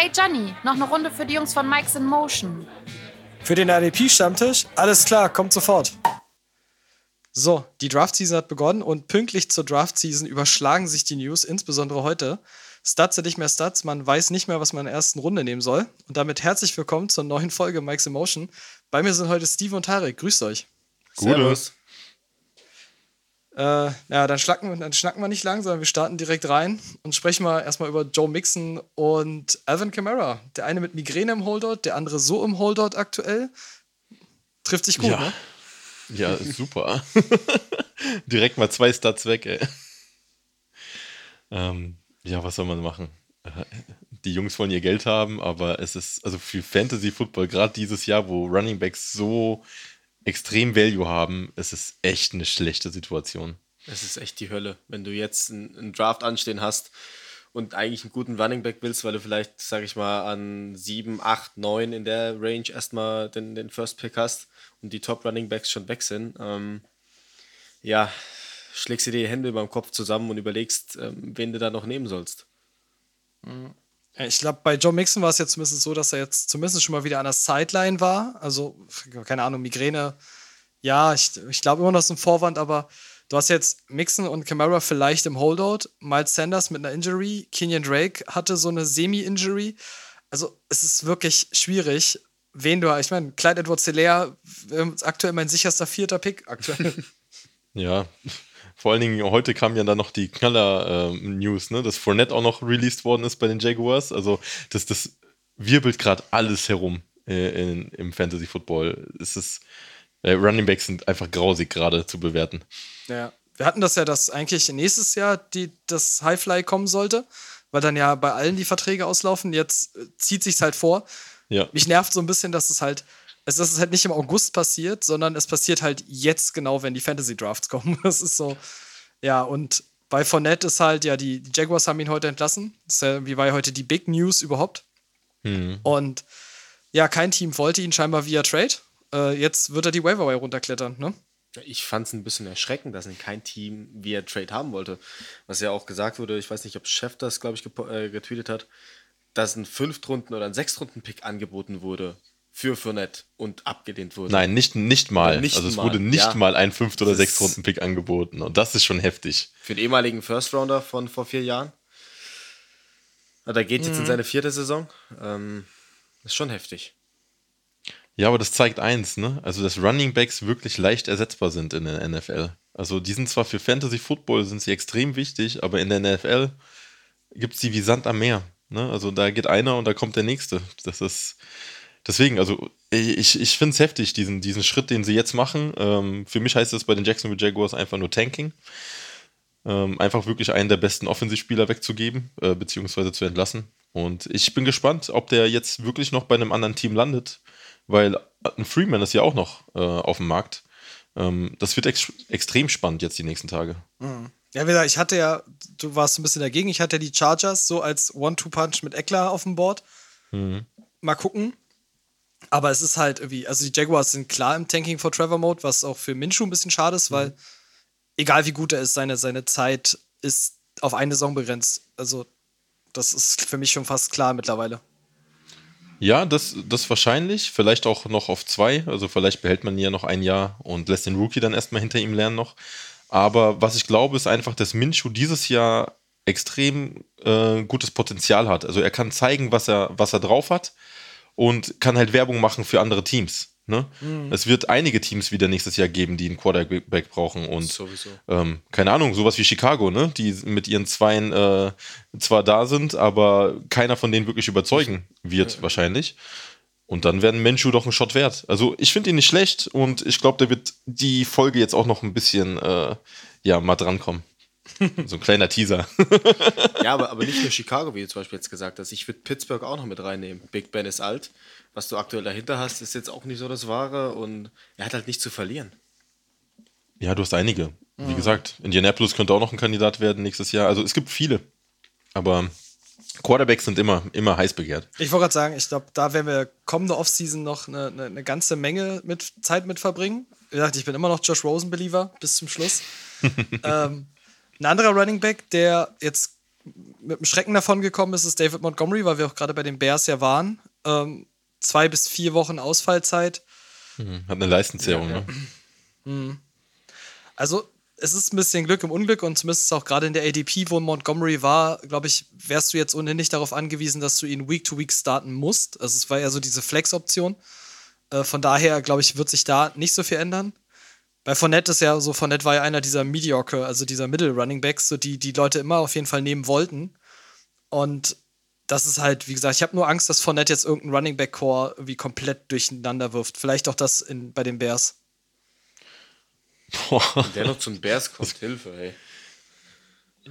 Hey Johnny, noch eine Runde für die Jungs von Mike's in Motion. Für den RDP-Stammtisch? Alles klar, kommt sofort. So, die Draft-Season hat begonnen und pünktlich zur Draft-Season überschlagen sich die News, insbesondere heute. Stats sind nicht mehr Stats, man weiß nicht mehr, was man in der ersten Runde nehmen soll. Und damit herzlich willkommen zur neuen Folge Mike's Emotion. Bei mir sind heute Steve und Tarek. Grüßt euch. Gutes. Äh, ja, dann, schlacken, dann schnacken wir nicht lang, sondern wir starten direkt rein und sprechen mal erstmal über Joe Mixon und Alvin Kamara. Der eine mit Migräne im Holdout, der andere so im Holdout aktuell. Trifft sich gut, ja. ne? Ja, super. direkt mal zwei Stats weg, ey. Ähm, ja, was soll man machen? Äh, die Jungs wollen ihr Geld haben, aber es ist, also für Fantasy Football, gerade dieses Jahr, wo Running Backs so extrem Value haben, es ist echt eine schlechte Situation. Es ist echt die Hölle, wenn du jetzt einen, Draft anstehen hast und eigentlich einen guten Running Back willst, weil du vielleicht, sag ich mal, an 7, 8, 9 in der Range erstmal den, den First Pick hast und die Top Running Backs schon weg sind. Ähm, ja, schlägst dir die Hände über dem Kopf zusammen und überlegst, ähm, wen du da noch nehmen sollst. Mhm. Ich glaube, bei Joe Mixon war es jetzt zumindest so, dass er jetzt zumindest schon mal wieder an der Sideline war. Also, keine Ahnung, Migräne. Ja, ich, ich glaube immer noch ist ein Vorwand, aber du hast jetzt Mixon und Camara vielleicht im Holdout, Miles Sanders mit einer Injury, Kenyon Drake hatte so eine Semi-Injury. Also, es ist wirklich schwierig, wen du, ich meine, Clyde Edwards Hilaire, aktuell mein sicherster vierter Pick aktuell. Ja, vor allen Dingen heute kam ja dann noch die Knaller-News, äh, ne, dass Fournette auch noch released worden ist bei den Jaguars. Also das, das wirbelt gerade alles herum äh, in, im Fantasy Football. Es ist, äh, Running Backs sind einfach grausig gerade zu bewerten. Ja, wir hatten das ja, dass eigentlich nächstes Jahr die, das Highfly kommen sollte, weil dann ja bei allen die Verträge auslaufen. Jetzt äh, zieht sich's halt vor. Ja. Mich nervt so ein bisschen, dass es halt es ist halt nicht im August passiert, sondern es passiert halt jetzt genau, wenn die Fantasy Drafts kommen. Das ist so, ja, und bei Fournette ist halt, ja, die, die Jaguars haben ihn heute entlassen. Das ja, wie war ja heute die Big News überhaupt. Mhm. Und ja, kein Team wollte ihn scheinbar via Trade. Äh, jetzt wird er die Waiver runterklettern, ne? Ich fand es ein bisschen erschreckend, dass ihn kein Team via Trade haben wollte. Was ja auch gesagt wurde, ich weiß nicht, ob Chef das, glaube ich, äh, getweetet hat, dass ein Fünftrunden- oder ein Sechstrunden-Pick angeboten wurde für Fournette und abgelehnt wurde. Nein, nicht, nicht mal. Nicht also es mal. wurde nicht Ja. mal ein Fünft- oder Sechstrunden-Pick angeboten. Und das ist schon heftig. Für den ehemaligen First Rounder von vor vier Jahren. Ah, Der geht jetzt in seine vierte Saison. Ähm, ist schon heftig. Ja, aber das zeigt eins, ne? Also, dass Running Backs wirklich leicht ersetzbar sind in der NFL. Also, die sind zwar für Fantasy Football sind sie extrem wichtig, aber in der NFL gibt es die wie Sand am Meer. Ne? Also, da geht einer und da kommt der nächste. Das ist deswegen, also ich, ich finde es heftig, diesen, diesen Schritt, den sie jetzt machen. Ähm, für mich heißt das bei den Jacksonville Jaguars einfach nur Tanking. Ähm, einfach wirklich einen der besten Offensivspieler wegzugeben, äh, beziehungsweise zu entlassen. Und ich bin gespannt, ob der jetzt wirklich noch bei einem anderen Team landet, weil ein Freeman ist ja auch noch äh, auf dem Markt. Ähm, das wird ex extrem spannend jetzt die nächsten Tage. Ja, wie gesagt, ich hatte ja, du warst ein bisschen dagegen, ich hatte ja die Chargers so als One-Two-Punch mit Eckler auf dem Board. Mal gucken. Aber es ist halt irgendwie, also die Jaguars sind klar im Tanking for Trevor Mode, was auch für Minshew ein bisschen schade ist, weil egal wie gut er ist, seine, seine Zeit ist auf eine Saison begrenzt. Also, das ist für mich schon fast klar mittlerweile. Ja, das, das wahrscheinlich. Vielleicht auch noch auf zwei. Also vielleicht behält man ihn ja noch ein Jahr und lässt den Rookie dann erstmal hinter ihm lernen noch. Aber was ich glaube, ist einfach, dass Minshew dieses Jahr extrem äh, gutes Potenzial hat. Also er kann zeigen, was er, was er drauf hat und kann halt Werbung machen für andere Teams. Ne? Es wird einige Teams wieder nächstes Jahr geben, die einen Quarterback brauchen und ähm, keine Ahnung, sowas wie Chicago, ne? Die mit ihren Zweien äh, zwar da sind, aber keiner von denen wirklich überzeugen wird, wahrscheinlich. Und dann werden Menshu doch einen Shot wert. Also ich finde ihn nicht schlecht und ich glaube, der wird die Folge jetzt auch noch ein bisschen äh, ja, mal drankommen. So ein kleiner Teaser. Ja, aber, aber nicht nur Chicago, wie du zum Beispiel jetzt gesagt hast. Ich würde Pittsburgh auch noch mit reinnehmen. Big Ben ist alt. Was du aktuell dahinter hast, ist jetzt auch nicht so das Wahre und er hat halt nichts zu verlieren. ja, du hast einige. Wie gesagt, Indianapolis könnte auch noch ein Kandidat werden nächstes Jahr. Also es gibt viele. Aber Quarterbacks sind immer, immer heiß begehrt. Ich wollte gerade sagen, ich glaube, da werden wir kommende Offseason noch eine, eine, eine ganze Menge mit Zeit mit verbringen. Wie gesagt, ich bin immer noch Josh Rosen-Believer bis zum Schluss. ähm, ein anderer Running Back, der jetzt mit dem Schrecken davon gekommen ist, ist David Montgomery, weil wir auch gerade bei den Bears ja waren. Ähm, zwei bis vier Wochen Ausfallzeit. Mhm. Hat eine Leistenzehrung, ja, ne? Also, es ist ein bisschen Glück im Unglück und zumindest auch gerade in der ADP, wo Montgomery war, glaube ich, wärst du jetzt ohnehin nicht darauf angewiesen, dass du ihn Week to Week starten musst. Also, es war ja so diese Flex-Option. Äh, von daher, glaube ich, wird sich da nicht so viel ändern. Bei Fournette ist ja so, Fournette war ja einer dieser Mediocre, also dieser Middle Running Backs, so die die Leute immer auf jeden Fall nehmen wollten. Und das ist halt, wie gesagt, ich habe nur Angst, dass Fournette jetzt irgendein Running Back Core irgendwie komplett durcheinander wirft. Vielleicht auch das in, bei den Bears. Boah. Der noch zum Bears kommt, Hilfe, ey.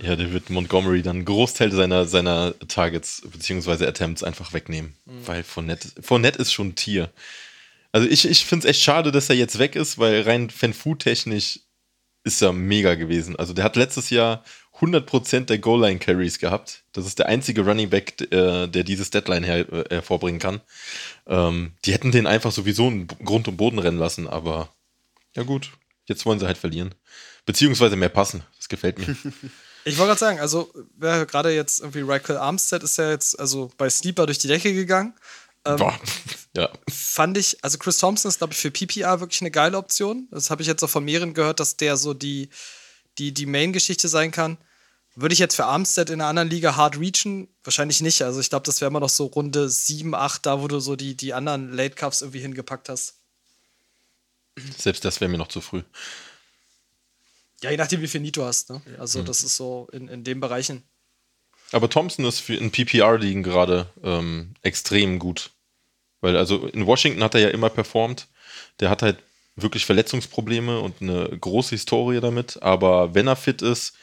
Ja, der wird Montgomery dann einen Großteil seiner, seiner Targets bzw. Attempts einfach wegnehmen. Mhm. Weil Fournette, Fournette ist schon ein Tier. Also ich, ich finde es echt schade, dass er jetzt weg ist, weil rein Fan-Food-technisch ist er mega gewesen. Also der hat letztes Jahr 100% der Goal-Line-Carries gehabt. Das ist der einzige Running Back, äh, der dieses Deadline her, äh, hervorbringen kann. Ähm, die hätten den einfach sowieso in Grund und Boden rennen lassen, aber ja gut, jetzt wollen sie halt verlieren. Beziehungsweise mehr passen. Das gefällt mir. Ich wollte gerade sagen, also gerade jetzt irgendwie Michael Armstead ist ja jetzt also bei Sleeper durch die Decke gegangen. Ähm, Boah. Ja. Fand ich, also Chris Thompson ist, glaube ich, für PPR wirklich eine geile Option. Das habe ich jetzt auch von mehreren gehört, dass der so die, die, die Main-Geschichte sein kann. Würde ich jetzt für Armstead in einer anderen Liga hard reachen? Wahrscheinlich nicht. Also ich glaube, das wäre immer noch so Runde 7, 8, da wo du so die, die anderen Late Cups irgendwie hingepackt hast. Selbst das wäre mir noch zu früh. Ja, je nachdem, wie viel Nito hast. Ne? Also mhm. das ist so in, in den Bereichen. Aber Thompson ist für in PPR-Ligen gerade ähm, extrem gut. Weil also in Washington hat er ja immer performt. Der hat halt wirklich Verletzungsprobleme und eine große Historie damit. Aber wenn er fit ist,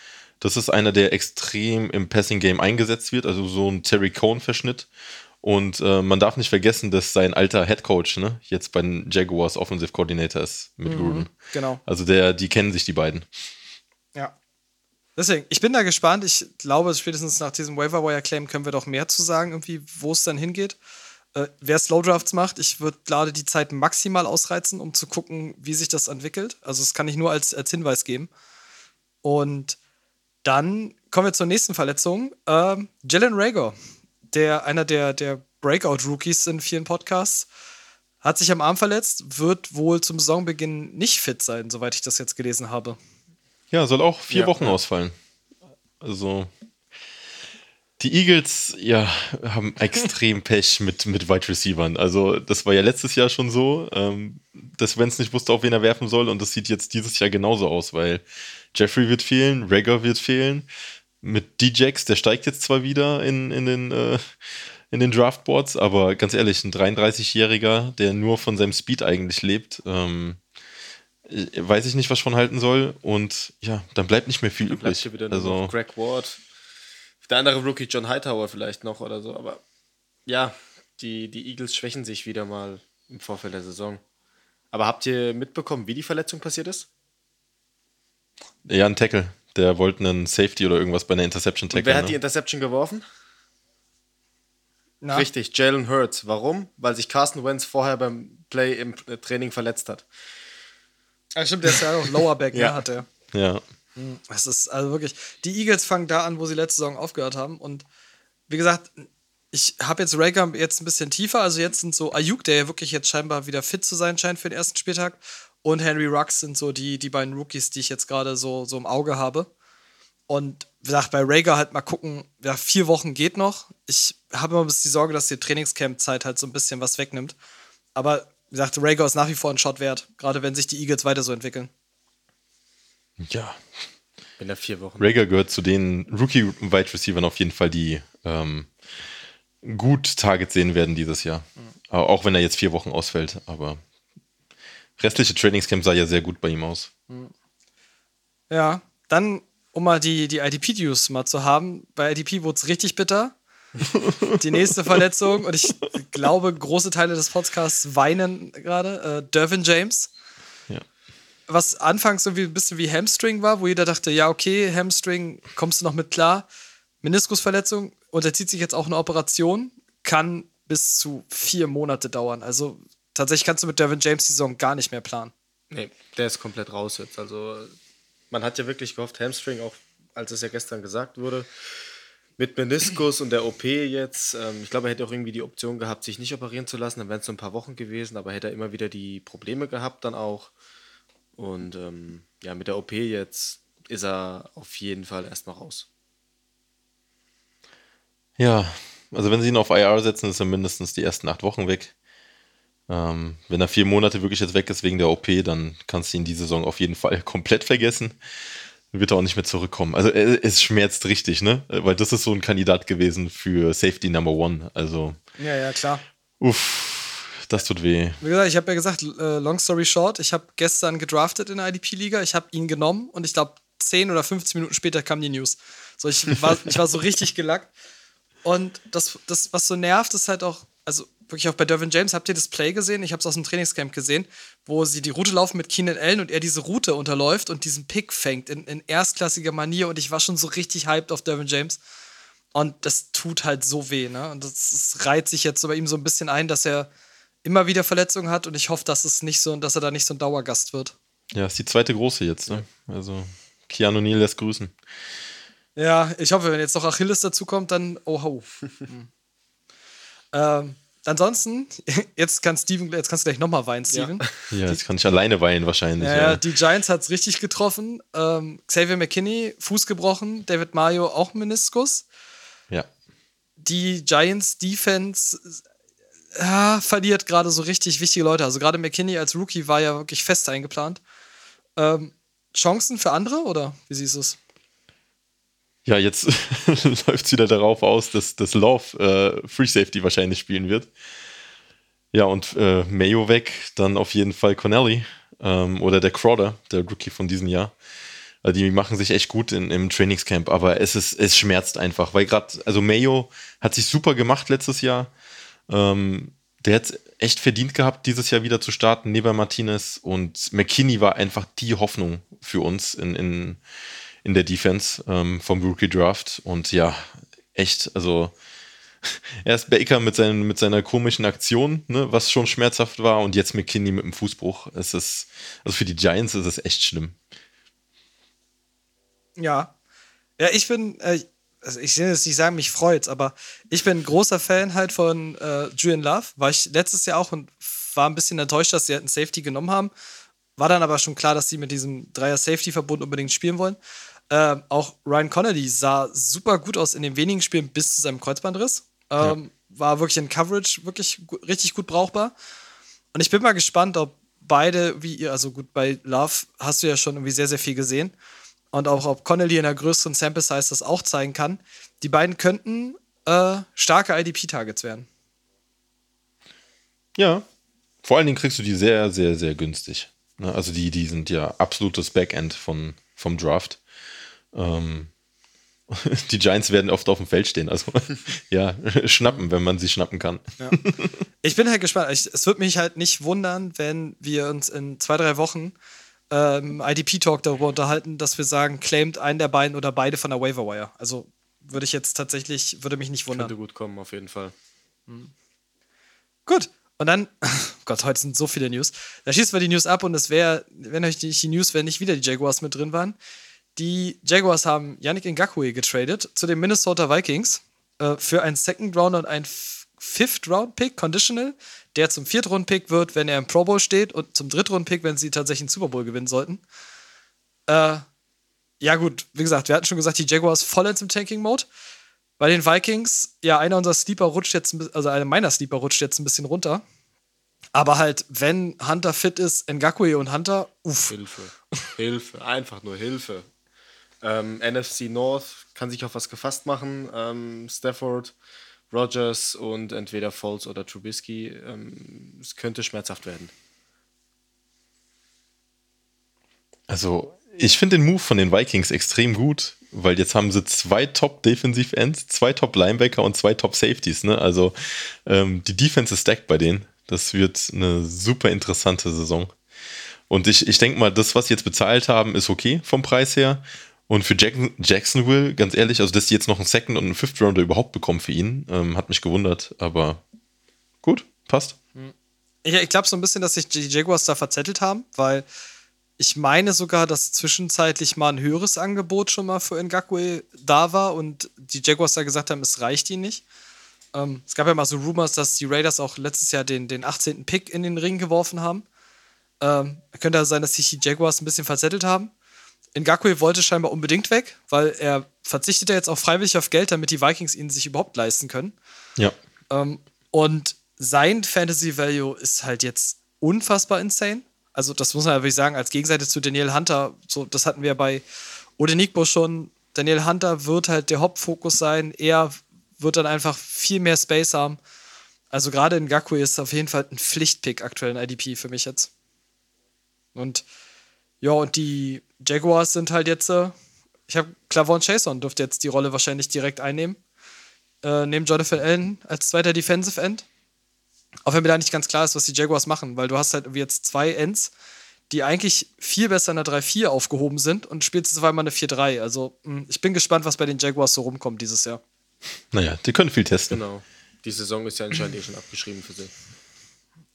das ist einer, der extrem im Passing-Game eingesetzt wird, also so ein Terry Cohn-Verschnitt. Und äh, man darf nicht vergessen, dass sein alter Head Coach ne, jetzt bei den Jaguars Offensive Coordinator ist mit mhm, Gruden. Genau. Also der, die kennen sich die beiden. Ja. Deswegen, ich bin da gespannt. Ich glaube, spätestens nach diesem Waiver Wire Claim können wir doch mehr zu sagen, irgendwie, wo es dann hingeht. Äh, wer Slow Drafts macht, ich würde gerade die Zeit maximal ausreizen, um zu gucken, wie sich das entwickelt. Also, das kann ich nur als, als Hinweis geben. Und dann kommen wir zur nächsten Verletzung. Ähm, Jalen Rager, der einer der, der Breakout-Rookies in vielen Podcasts, hat sich am Arm verletzt, wird wohl zum Saisonbeginn nicht fit sein, soweit ich das jetzt gelesen habe. Ja, soll auch vier ja, Wochen ja. ausfallen. Also die Eagles, ja, haben extrem Pech mit, mit Wide Receivern. Also, das war ja letztes Jahr schon so, ähm, dass Wenz nicht wusste, auf wen er werfen soll. Und das sieht jetzt dieses Jahr genauso aus, weil Jeffrey wird fehlen, Rager wird fehlen. Mit D-Jax, der steigt jetzt zwar wieder in, in den, äh, in den Draftboards, aber ganz ehrlich, ein 33-Jähriger, der nur von seinem Speed eigentlich lebt, ähm, weiß ich nicht, was von halten soll. Und ja, dann bleibt nicht mehr viel dann übrig. Bleibt hier wieder also, Greg Ward der andere Rookie John Hightower vielleicht noch oder so, aber ja, die, die Eagles schwächen sich wieder mal im Vorfeld der Saison. Aber habt ihr mitbekommen, wie die Verletzung passiert ist? Ja, ein Tackle. Der wollte einen Safety oder irgendwas bei einer Interception tackle. Wer hat ne? die Interception geworfen? Na? Richtig, Jalen Hurts. Warum? Weil sich Carson Wentz vorher beim Play im Training verletzt hat. Ja, stimmt, der ist ja auch Lowerback, ja. Ne, hat er. Ja. Es ist also wirklich, die Eagles fangen da an, wo sie letzte Saison aufgehört haben. Und wie gesagt, ich habe jetzt Rager jetzt ein bisschen tiefer. Also jetzt sind so Ayuk, der ja wirklich jetzt scheinbar wieder fit zu sein scheint für den ersten Spieltag. Und Henry Rux sind so die, die beiden Rookies, die ich jetzt gerade so, so im Auge habe. Und wie gesagt, bei Rager halt mal gucken, ja, vier Wochen geht noch. Ich habe immer ein bisschen die Sorge, dass die Trainingscamp-Zeit halt so ein bisschen was wegnimmt. Aber wie gesagt, Rager ist nach wie vor ein Shot wert, gerade wenn sich die Eagles weiter so entwickeln. Ja. In der vier Wochen. Rager gehört zu den Rookie-Wide Receivern auf jeden Fall, die ähm, gut Targets sehen werden dieses Jahr. Mhm. Auch wenn er jetzt vier Wochen ausfällt. Aber restliche Trainingscamp sah ja sehr gut bei ihm aus. Mhm. Ja, dann, um mal die, die IDP-News mal zu haben, bei IDP wurde es richtig bitter. die nächste Verletzung, und ich glaube, große Teile des Podcasts weinen gerade. Äh, Dervin James was anfangs so ein bisschen wie Hamstring war, wo jeder dachte, ja, okay, Hamstring, kommst du noch mit klar. Meniskusverletzung, unterzieht sich jetzt auch eine Operation, kann bis zu vier Monate dauern. Also tatsächlich kannst du mit Devin James die Saison gar nicht mehr planen. Nee, der ist komplett raus jetzt. Also man hat ja wirklich gehofft, Hamstring, auch als es ja gestern gesagt wurde, Mit Meniskus und der OP jetzt, ähm, ich glaube, er hätte auch irgendwie die Option gehabt, sich nicht operieren zu lassen, dann wären es so ein paar Wochen gewesen, aber hätte er immer wieder die Probleme gehabt dann auch. Und ähm, ja, mit der OP jetzt ist er auf jeden Fall erstmal raus. Ja, also wenn sie ihn auf IR setzen, ist er mindestens die ersten acht Wochen weg. Ähm, wenn er vier Monate wirklich jetzt weg ist wegen der OP, dann kannst du ihn die Saison auf jeden Fall komplett vergessen. Wird er auch nicht mehr zurückkommen. Also es schmerzt richtig, ne? Weil das ist so ein Kandidat gewesen für Safety Number One. Also. Ja, ja, klar. Uff, das tut weh. Wie gesagt, ich habe ja gesagt, äh, long story short, ich habe gestern gedraftet in der IDP-Liga, ich habe ihn genommen und ich glaube, 10 oder 15 Minuten später kam die News. So, ich war, ich war so richtig gelackt. Und das, das, was so nervt, ist halt auch, also wirklich auch bei Dervin James, habt ihr das Play gesehen? Ich habe es aus dem Trainingscamp gesehen, wo sie die Route laufen mit Keenan Allen und er diese Route unterläuft und diesen Pick fängt in, in erstklassiger Manier und ich war schon so richtig hyped auf Dervin James. Und das tut halt so weh, ne? Und das, das reiht sich jetzt so bei ihm so ein bisschen ein, dass er immer wieder Verletzungen hat und ich hoffe, dass es nicht so, dass er da nicht so ein Dauergast wird. Ja, ist die zweite große jetzt, ne? Also Keanu Neal lässt grüßen. Ja, ich hoffe, wenn jetzt noch Achilles dazukommt, dann oh ho. Hm. ähm, ansonsten, jetzt kann Steven, jetzt kannst du gleich nochmal weinen, Steven. Ja. ja, jetzt kann ich alleine weinen wahrscheinlich. Ja, ja. die Giants hat es richtig getroffen. Ähm, Xavier McKinney, Fuß gebrochen, David Mayo auch Meniskus. Ja. Die Giants Defense ja, verliert gerade so richtig wichtige Leute. Also gerade McKinney als Rookie war ja wirklich fest eingeplant. Ähm, Chancen für andere oder wie siehst du es? Ja, jetzt läuft es wieder darauf aus, dass, dass Love äh, Free Safety wahrscheinlich spielen wird. Ja, und äh, Mayo weg, dann auf jeden Fall Connelly ähm, oder der Crowder, der Rookie von diesem Jahr. Also die machen sich echt gut in, im Trainingscamp, aber es ist, es schmerzt einfach, weil gerade, also Mayo hat sich super gemacht letztes Jahr. Ähm, der hat echt verdient gehabt, dieses Jahr wieder zu starten, neben Martinez und McKinney war einfach die Hoffnung für uns in, in, in der Defense ähm, vom Rookie Draft und ja, echt, also erst Baker mit, seinen, mit seiner komischen Aktion, ne, was schon schmerzhaft war und jetzt McKinney mit dem Fußbruch. Es ist, also für die Giants ist es echt schlimm. Ja. Ja, ich bin, äh, also ich will jetzt nicht sagen, mich freut's, aber ich bin ein großer Fan halt von äh, Julian Love. War ich letztes Jahr auch und war ein bisschen enttäuscht, dass sie halt einen Safety genommen haben. War dann aber schon klar, dass sie mit diesem Dreier-Safety-Verbund unbedingt spielen wollen. Ähm, auch Ryan Connolly sah super gut aus in den wenigen Spielen bis zu seinem Kreuzbandriss. Ähm, ja. War wirklich in Coverage wirklich richtig gut brauchbar. Und ich bin mal gespannt, ob beide, wie ihr, also gut, bei Love hast du ja schon irgendwie sehr, sehr viel gesehen und auch ob Connolly in einer größeren Sample Size das auch zeigen kann. Die beiden könnten äh, starke IDP-Targets werden. Ja. Vor allen Dingen kriegst du die sehr, sehr, sehr günstig. Ne? Also die, die sind ja absolutes Backend von, vom Draft. Ähm, die Giants werden oft auf dem Feld stehen. Also ja, schnappen, wenn man sie schnappen kann. Ja. Ich bin halt gespannt. Ich, es wird mich halt nicht wundern, wenn wir uns in zwei, drei Wochen ähm, IDP-Talk darüber unterhalten, dass wir sagen, claimt einen der beiden oder beide von der Waiver Wire. Also würde ich jetzt tatsächlich, würde mich nicht wundern. Könnte gut kommen, auf jeden Fall. Mhm. Gut. Und dann, oh Gott, heute sind so viele News. Da schießen wir die News ab und es wäre, wenn euch nicht die News, wenn nicht wieder die Jaguars mit drin waren. Die Jaguars haben Yannick Ngakwe getradet zu den Minnesota Vikings äh, für einen Second Round und einen Fifth Round Pick, Conditional der zum Viertrunden-Pick wird, wenn er im Pro Bowl steht und zum Drittrunden-Pick, wenn sie tatsächlich einen Super Bowl gewinnen sollten. Äh, ja, gut, wie gesagt, wir hatten schon gesagt, die Jaguars vollends im Tanking-Mode. Bei den Vikings, ja, einer unserer Sleeper rutscht jetzt, also einer meiner Sleeper rutscht jetzt ein bisschen runter. Aber halt, wenn Hunter fit ist, Ngakwe und Hunter, uff. Hilfe. Hilfe. Einfach nur Hilfe. Ähm, NFC North kann sich auf was gefasst machen. Ähm, Stafford Rogers und entweder Foles oder Trubisky. Ähm, es könnte schmerzhaft werden. Also, ich finde den Move von den Vikings extrem gut, weil jetzt haben sie zwei Top-Defensive-Ends, zwei Top-Linebacker und zwei Top-Safeties. Ne? Also, ähm, die Defense ist stacked bei denen. Das wird eine super interessante Saison. Und ich, ich denke mal, das, was sie jetzt bezahlt haben, ist okay vom Preis her. Und für Jackson, Jacksonville, ganz ehrlich, also dass die jetzt noch einen Second und einen Fifth Rounder überhaupt bekommen für ihn, ähm, hat mich gewundert. Aber gut, passt. Ich, ich glaube so ein bisschen, dass sich die Jaguars da verzettelt haben, weil ich meine sogar, dass zwischenzeitlich mal ein höheres Angebot schon mal für Ngakwe da war und die Jaguars da gesagt haben, es reicht ihnen nicht. Ähm, es gab ja mal so Rumors, dass die Raiders auch letztes Jahr den, den 18. Pick in den Ring geworfen haben. Ähm, könnte also sein, dass sich die Jaguars ein bisschen verzettelt haben. Ngakwe wollte scheinbar unbedingt weg, weil er verzichtet ja jetzt auch freiwillig auf Geld, damit die Vikings ihn sich überhaupt leisten können. Ja. Ähm, und sein Fantasy Value ist halt jetzt unfassbar insane. Also, das muss man ja wirklich sagen, als Gegenseite zu Daniel Hunter, so, das hatten wir bei Odenigbo schon. Daniel Hunter wird halt der Hauptfokus sein. Er wird dann einfach viel mehr Space haben. Also, gerade in Ngakwe ist auf jeden Fall ein Pflichtpick aktuell in IDP für mich jetzt. Und ja, und die Jaguars sind halt jetzt, äh, ich habe Clavon Chason dürfte jetzt die Rolle wahrscheinlich direkt einnehmen. Äh, neben Jonathan Allen als zweiter Defensive End. Auch wenn mir da nicht ganz klar ist, was die Jaguars machen, weil du hast halt jetzt zwei Ends, die eigentlich viel besser in der 3-4 aufgehoben sind und spielst jetzt auf einmal eine 4-3. Also mh, ich bin gespannt, was bei den Jaguars so rumkommt dieses Jahr. Naja, die können viel testen. Genau. Die Saison ist ja anscheinend eh schon abgeschrieben für sie.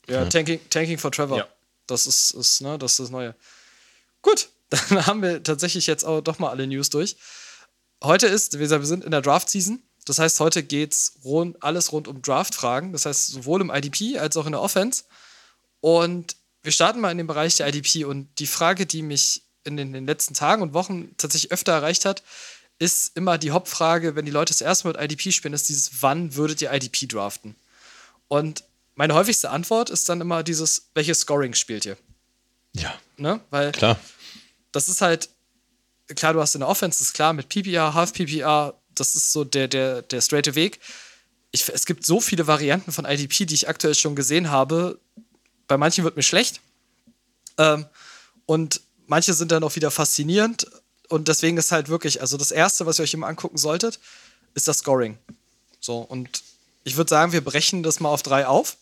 Ja, Tanking, Tanking for Trevor. Ja. Das ist, ist, ne, das ist das Neue. Gut, dann haben wir tatsächlich jetzt auch doch mal alle News durch. Heute ist, wie gesagt, wir sind in der Draft-Season. Das heißt, heute geht's rund, alles rund um Draft-Fragen. Das heißt, sowohl im IDP als auch in der Offense. Und wir starten mal in dem Bereich der IDP. Und die Frage, die mich in den, in den letzten Tagen und Wochen tatsächlich öfter erreicht hat, ist immer die Hauptfrage, wenn die Leute das erste Mal mit IDP spielen, ist dieses, wann würdet ihr IDP draften? Und meine häufigste Antwort ist dann immer dieses, welches Scoring spielt ihr? Ja, Ne? Weil klar. Das ist halt, klar, du hast in der Offense, ist klar, mit PPR, Half PPR, das ist so der, der, der straighte Weg. Ich, es gibt so viele Varianten von IDP, die ich aktuell schon gesehen habe. Bei manchen wird mir schlecht. Ähm, und manche sind dann auch wieder faszinierend. Und deswegen ist halt wirklich, also das Erste, was ihr euch immer angucken solltet, ist das Scoring. So, und ich würde sagen, wir brechen das mal auf drei auf.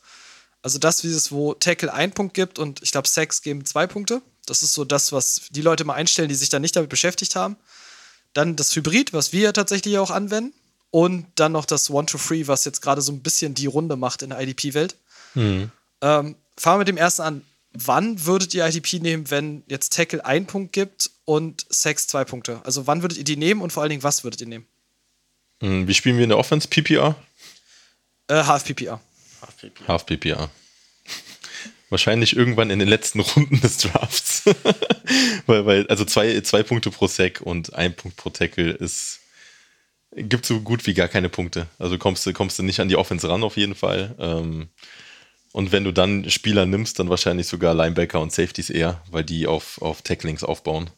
Also das, wie es, wo Tackle einen Punkt gibt und ich glaube, Sacks geben zwei Punkte. Das ist so das, was die Leute mal einstellen, die sich dann nicht damit beschäftigt haben. Dann das Hybrid, was wir tatsächlich auch anwenden. Und dann noch das One-to-Free, was jetzt gerade so ein bisschen die Runde macht in der IDP-Welt. Ähm, fangen wir mit dem ersten an. Wann würdet ihr IDP nehmen, wenn jetzt Tackle einen Punkt gibt und Sacks zwei Punkte? Also wann würdet ihr die nehmen und vor allen Dingen, was würdet ihr nehmen? Hm, Wie spielen wir in der Offense? PPR? Äh, Half PPR. Half PPR. Wahrscheinlich irgendwann in den letzten Runden des Drafts. Weil, weil, also zwei, zwei Punkte pro Sack und ein Punkt pro Tackle ist. Gibt so gut wie gar keine Punkte. Also kommst du, kommst du nicht an die Offense ran, auf jeden Fall. Ähm, und wenn du dann Spieler nimmst, dann wahrscheinlich sogar Linebacker und Safeties eher, weil die auf, auf Tacklings aufbauen.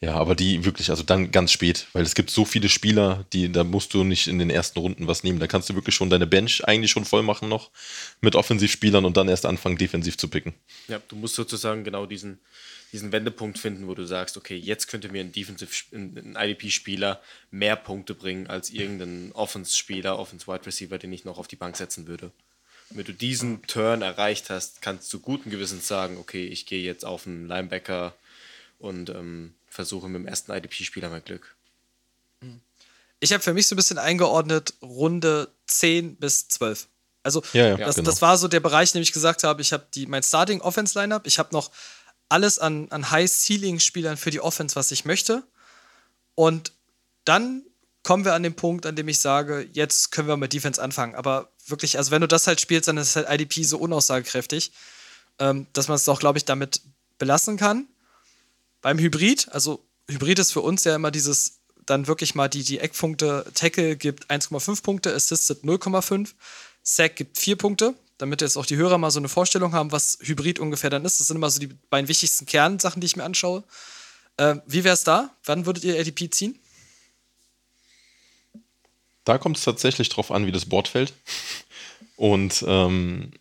Ja, aber die wirklich, also dann ganz spät, weil es gibt so viele Spieler, die, da musst du nicht in den ersten Runden was nehmen. Da kannst du wirklich schon deine Bench eigentlich schon voll machen noch mit Offensivspielern und dann erst anfangen, defensiv zu picken. Ja, du musst sozusagen genau diesen, diesen Wendepunkt finden, wo du sagst, okay, jetzt könnte mir ein Defensive, ein, IDP-Spieler mehr Punkte bringen als irgendein Offense-Spieler, Offense-Wide Receiver, den ich noch auf die Bank setzen würde. Wenn du diesen Turn erreicht hast, kannst du guten Gewissens sagen, okay, ich gehe jetzt auf einen Linebacker und ähm, versuche mit dem ersten IDP-Spieler mein Glück. Ich habe für mich so ein bisschen eingeordnet Runde 10 bis 12. Also Ja, ja, das, genau. das war so der Bereich, in dem ich gesagt habe, ich habe die mein Starting Offense Lineup, ich habe noch alles an, an High Ceiling Spielern für die Offense, was ich möchte. Und dann kommen wir an den Punkt, an dem ich sage, jetzt können wir mit Defense anfangen. Aber wirklich, also wenn du das halt spielst, dann ist halt IDP so unaussagekräftig, ähm, dass man es auch, glaube ich, damit belassen kann. Beim Hybrid, also Hybrid ist für uns ja immer dieses, dann wirklich mal die, die Eckpunkte, Tackle gibt 1,5 Punkte, Assisted 0,5, Sack gibt 4 Punkte, damit jetzt auch die Hörer mal so eine Vorstellung haben, was Hybrid ungefähr dann ist. Das sind immer so die beiden wichtigsten Kernsachen, die ich mir anschaue. Ähm, wie wäre es da? Wann würdet ihr ADP ziehen? Da kommt es tatsächlich drauf an, wie das Board fällt. Und ähm,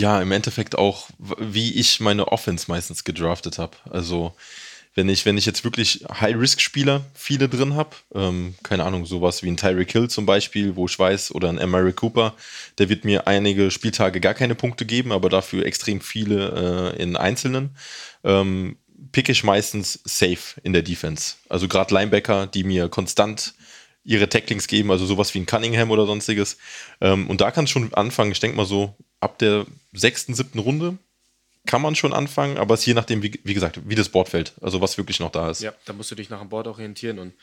ja, im Endeffekt auch, wie ich meine Offense meistens gedraftet habe. Also, wenn ich, wenn ich jetzt wirklich High-Risk-Spieler viele drin habe, ähm, keine Ahnung, sowas wie ein Tyreek Hill zum Beispiel, wo ich weiß, oder ein Emery Cooper, der wird mir einige Spieltage gar keine Punkte geben, aber dafür extrem viele äh, in Einzelnen. Ähm, pick ich meistens safe in der Defense. Also gerade Linebacker, die mir konstant ihre Tacklings geben, also sowas wie ein Cunningham oder sonstiges. Ähm, und da kann es schon anfangen, ich denke mal so ab der sechsten, siebten Runde kann man schon anfangen, aber es ist je nachdem, wie, wie gesagt, wie das Board fällt. Also was wirklich noch da ist. Ja, da musst du dich nach dem Board orientieren. Und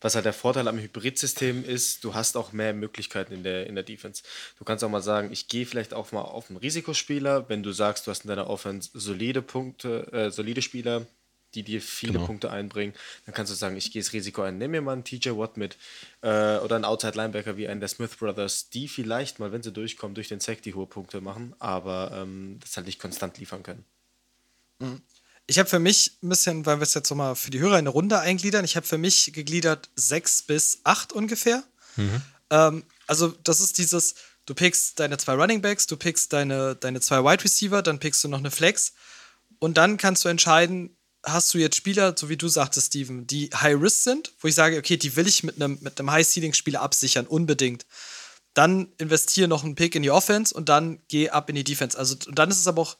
was halt der Vorteil am Hybridsystem ist, du hast auch mehr Möglichkeiten in der, in der Defense. Du kannst auch mal sagen, ich gehe vielleicht auch mal auf einen Risikospieler, wenn du sagst, du hast in deiner Offense solide Punkte, äh, solide Spieler, die dir viele Genau. Punkte einbringen, dann kannst du sagen, ich gehe das Risiko ein. Nimm mir mal einen TJ Watt mit äh, oder einen Outside Linebacker wie einen der Smith Brothers, die vielleicht mal, wenn sie durchkommen, durch den Sack die hohe Punkte machen, aber ähm, das halt nicht konstant liefern können. Ich habe für mich ein bisschen, weil wir es jetzt so mal für die Hörer in eine Runde eingliedern, ich habe für mich gegliedert sechs bis acht ungefähr. Ähm, also, das ist dieses, du pickst deine zwei Running Backs, du pickst deine, deine zwei Wide Receiver, dann pickst du noch eine Flex und dann kannst du entscheiden, hast du jetzt Spieler, so wie du sagtest, Steven, die High Risk sind, wo ich sage, okay, die will ich mit einem mit High Ceiling Spieler absichern, unbedingt. Dann investiere noch einen Pick in die Offense und dann geh ab in die Defense. Also und dann ist es aber auch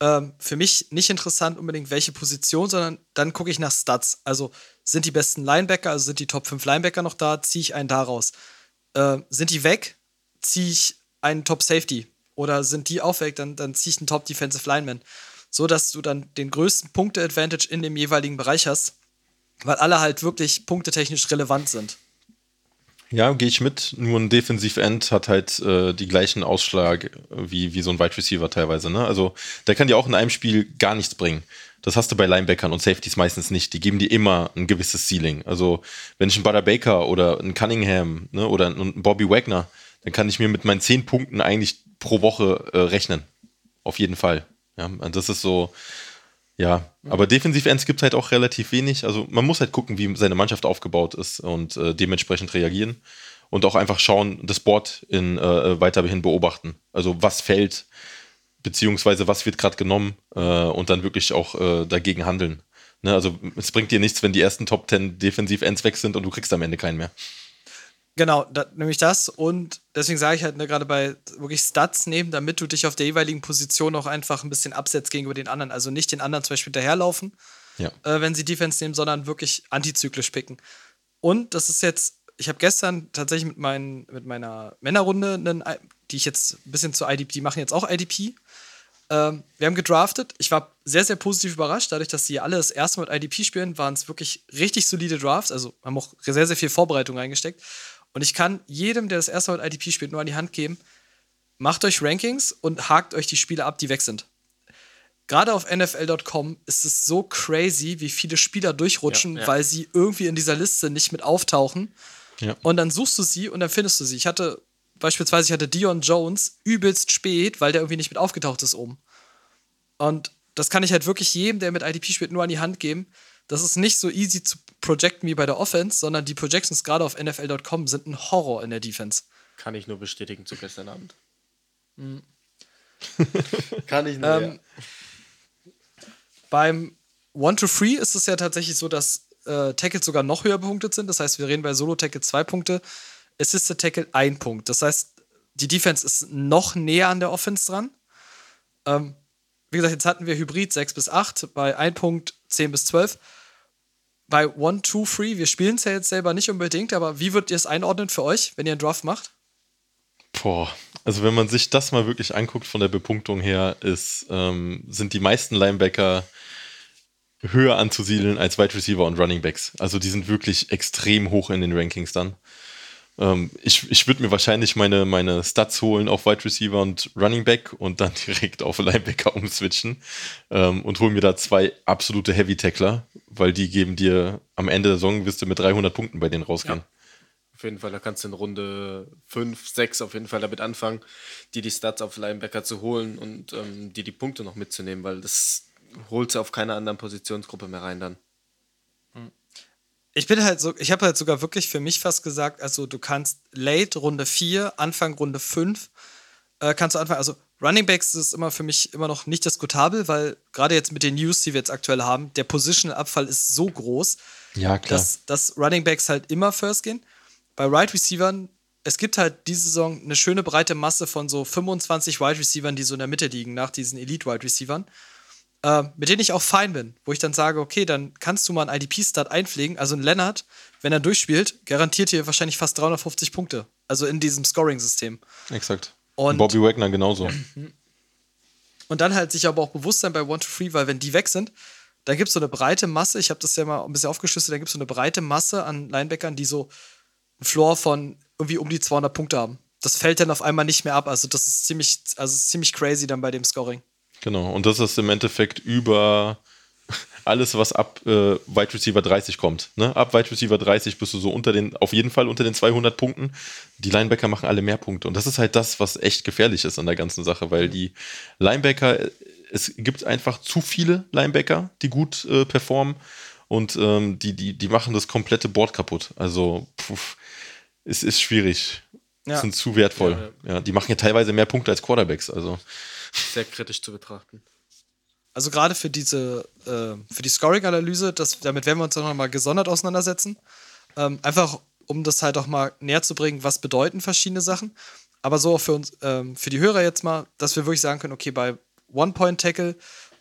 ähm, für mich nicht interessant unbedingt welche Position, sondern dann gucke ich nach Stats. Also sind die besten Linebacker, also sind die Top 5 Linebacker noch da, ziehe ich einen daraus. Äh, sind die weg, ziehe ich einen Top Safety. Oder sind die auch weg, dann, dann ziehe ich einen Top Defensive Lineman. So dass du dann den größten Punkte-Advantage in dem jeweiligen Bereich hast, weil alle halt wirklich punktetechnisch relevant sind. Ja, gehe ich mit. Nur ein Defensive End hat halt äh, die gleichen Ausschlag wie, wie so ein Wide Receiver teilweise. Ne? Also der kann dir auch in einem Spiel gar nichts bringen. Das hast du bei Linebackern und Safeties meistens nicht. Die geben dir immer ein gewisses Ceiling. Also wenn ich einen Butter Baker oder einen Cunningham ne, oder einen Bobby Wagner, dann kann ich mir mit meinen zehn Punkten eigentlich pro Woche äh, rechnen. Auf jeden Fall. Ja, und das ist so, ja, aber Defensive Ends gibt es halt auch relativ wenig. Also man muss halt gucken, wie seine Mannschaft aufgebaut ist und äh, dementsprechend reagieren und auch einfach schauen, das Board in, äh, weiterhin beobachten. Also was fällt, beziehungsweise was wird gerade genommen äh, und dann wirklich auch äh, dagegen handeln. Ne, also es bringt dir nichts, wenn die ersten Top 10 Defensive Ends weg sind und du kriegst am Ende keinen mehr. Genau, da, nämlich das. Und deswegen sage ich halt ne, gerade bei wirklich Stats nehmen, damit du dich auf der jeweiligen Position auch einfach ein bisschen absetzt gegenüber den anderen. Also nicht den anderen zum Beispiel hinterherlaufen, Ja. äh, wenn sie Defense nehmen, sondern wirklich antizyklisch picken. Und das ist jetzt, ich habe gestern tatsächlich mit, meinen, mit meiner Männerrunde, einen, die ich jetzt ein bisschen zu IDP, die machen jetzt auch IDP. Ähm, wir haben gedraftet. Ich war sehr, sehr positiv überrascht. Dadurch, dass sie alle das erste Mal mit IDP spielen, waren es wirklich richtig solide Drafts. Also haben auch sehr, sehr viel Vorbereitung reingesteckt. Und ich kann jedem, der das erste Mal mit IDP spielt, nur an die Hand geben, macht euch Rankings und hakt euch die Spiele ab, die weg sind. Gerade auf NFL.com ist es so crazy, wie viele Spieler durchrutschen, Ja, ja. weil sie irgendwie in dieser Liste nicht mit auftauchen. Ja. Und dann suchst du sie und dann findest du sie. Ich hatte beispielsweise, ich hatte Dion Jones übelst spät, weil der irgendwie nicht mit aufgetaucht ist oben. Und das kann ich halt wirklich jedem, der mit IDP spielt, nur an die Hand geben. Das ist nicht so easy zu projecten wie bei der Offense, sondern die Projections gerade auf NFL.com sind ein Horror in der Defense. Kann ich nur bestätigen zu gestern Abend. Hm. Kann ich nur. Ähm, Beim One-to-Free ist es ja tatsächlich so, dass äh, Tackles sogar noch höher bepunktet sind. Das heißt, wir reden bei Solo-Tackle zwei Punkte, Assisted Tackle ein Punkt. Das heißt, die Defense ist noch näher an der Offense dran. Ähm, wie gesagt, jetzt hatten wir Hybrid 6 bis 8, bei 1 Punkt 10 bis 12. Bei One, Two, Free, wir spielen es ja jetzt selber nicht unbedingt, aber wie würdet ihr es einordnen für euch, wenn ihr einen Draft macht? Boah, also wenn man sich das mal wirklich anguckt von der Bepunktung her, ist, ähm, sind die meisten Linebacker höher anzusiedeln als Wide Receiver und Running Backs. Also die sind wirklich extrem hoch in den Rankings dann. Ähm, ich ich würde mir wahrscheinlich meine, meine Stats holen auf Wide Receiver und Running Back und dann direkt auf Linebacker umswitchen ähm, und hole mir da zwei absolute Heavy Tackler, weil die geben dir am Ende der Saison wirst du mit 300 Punkten bei denen rausgehen. Auf jeden Fall, da kannst du in Runde 5, 6 auf jeden Fall damit anfangen, dir die Stats auf Linebacker zu holen und ähm, dir die Punkte noch mitzunehmen, weil das holt du auf keiner anderen Positionsgruppe mehr rein dann. Ich bin halt so, ich habe halt sogar wirklich für mich fast gesagt, also du kannst late Runde 4, Anfang Runde 5, äh, kannst du anfangen, also Running Backs ist immer für mich immer noch nicht diskutabel, weil gerade jetzt mit den News, die wir jetzt aktuell haben, der Positional-Abfall ist so groß, Ja, dass, dass Running Backs halt immer first gehen. Bei Wide Receivern, es gibt halt diese Saison eine schöne breite Masse von so 25 Wide Receivern, die so in der Mitte liegen, nach diesen Elite Wide Receivern äh, mit denen ich auch fein bin, wo ich dann sage, okay, dann kannst du mal einen IDP-Start einpflegen. Also ein Leonard, wenn er durchspielt, garantiert dir wahrscheinlich fast 350 Punkte. Also in diesem Scoring-System. Exakt. Und- Und Bobby Wagner genauso. Und dann halt sich aber auch bewusst sein bei One to Free, weil wenn die weg sind, dann gibt es so eine breite Masse, ich habe das ja mal ein bisschen aufgeschlüsselt, dann gibt es so eine breite Masse an Linebackern, die so einen Floor von irgendwie um die 200 Punkte haben. Das fällt dann auf einmal nicht mehr ab. Also das ist ziemlich, also ist ziemlich crazy dann bei dem Scoring. Genau, und das ist im Endeffekt über alles, was ab äh, Wide Receiver 30 kommt. Ne? Ab Wide Receiver 30 bist du so unter den, auf jeden Fall unter den 200 Punkten. Die Linebacker machen alle mehr Punkte. Und das ist halt das, was echt gefährlich ist an der ganzen Sache, weil die Linebacker, es gibt einfach zu viele Linebacker, die gut äh, performen und ähm, die, die, die machen das komplette Board kaputt. Also, pff, es ist schwierig. Ja. Sind zu wertvoll. Ja, Ja, die machen ja teilweise mehr Punkte als Quarterbacks. Also, Sehr kritisch zu betrachten. Also gerade für diese, äh, für die Scoring-Analyse, das- damit werden wir uns dann nochmal gesondert auseinandersetzen. Ähm, einfach, um das halt auch mal näher zu bringen, was bedeuten verschiedene Sachen. Aber so auch für uns, ähm, für die Hörer jetzt mal, dass wir wirklich sagen können, okay, bei One-Point-Tackle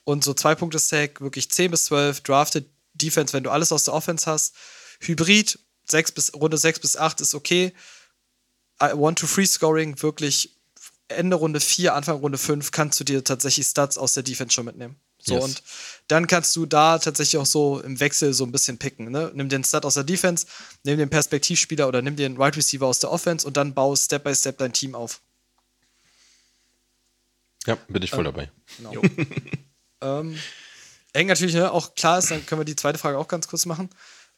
und so Zwei-Punkte-Stack, wirklich 10 bis 12, Drafted Defense, wenn du alles aus der Offense hast, Hybrid, 6 bis, Runde 6 bis 8 ist okay. One-to-Free-Scoring, wirklich Ende Runde 4, Anfang Runde 5 kannst du dir tatsächlich Stats aus der Defense schon mitnehmen. So, Yes. und dann kannst du da tatsächlich auch so im Wechsel so ein bisschen picken. Ne? Nimm den Stat aus der Defense, nimm den Perspektivspieler oder nimm den Wide Receiver aus der Offense und dann bau Step by Step dein Team auf. ja, bin ich voll dabei. Genau. ähm, eng natürlich ne, auch klar ist, dann können wir die zweite Frage auch ganz kurz machen.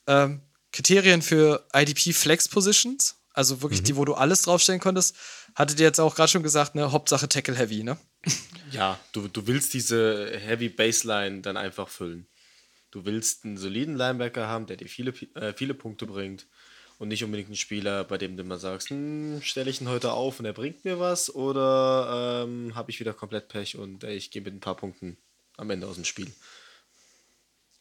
Ähm, Kriterien für IDP Flex Positions, also wirklich die, wo du alles draufstellen konntest, hattet ihr jetzt auch gerade schon gesagt, ne, Hauptsache Tackle Heavy, ne? Ja, du, du willst diese Heavy Baseline dann einfach füllen. Du willst einen soliden Linebacker haben, der dir viele, äh, viele Punkte bringt und nicht unbedingt einen Spieler, bei dem du mal sagst, hm, stelle ich ihn heute auf und er bringt mir was oder ähm, habe ich wieder komplett Pech und ey, ich gehe mit ein paar Punkten am Ende aus dem Spiel.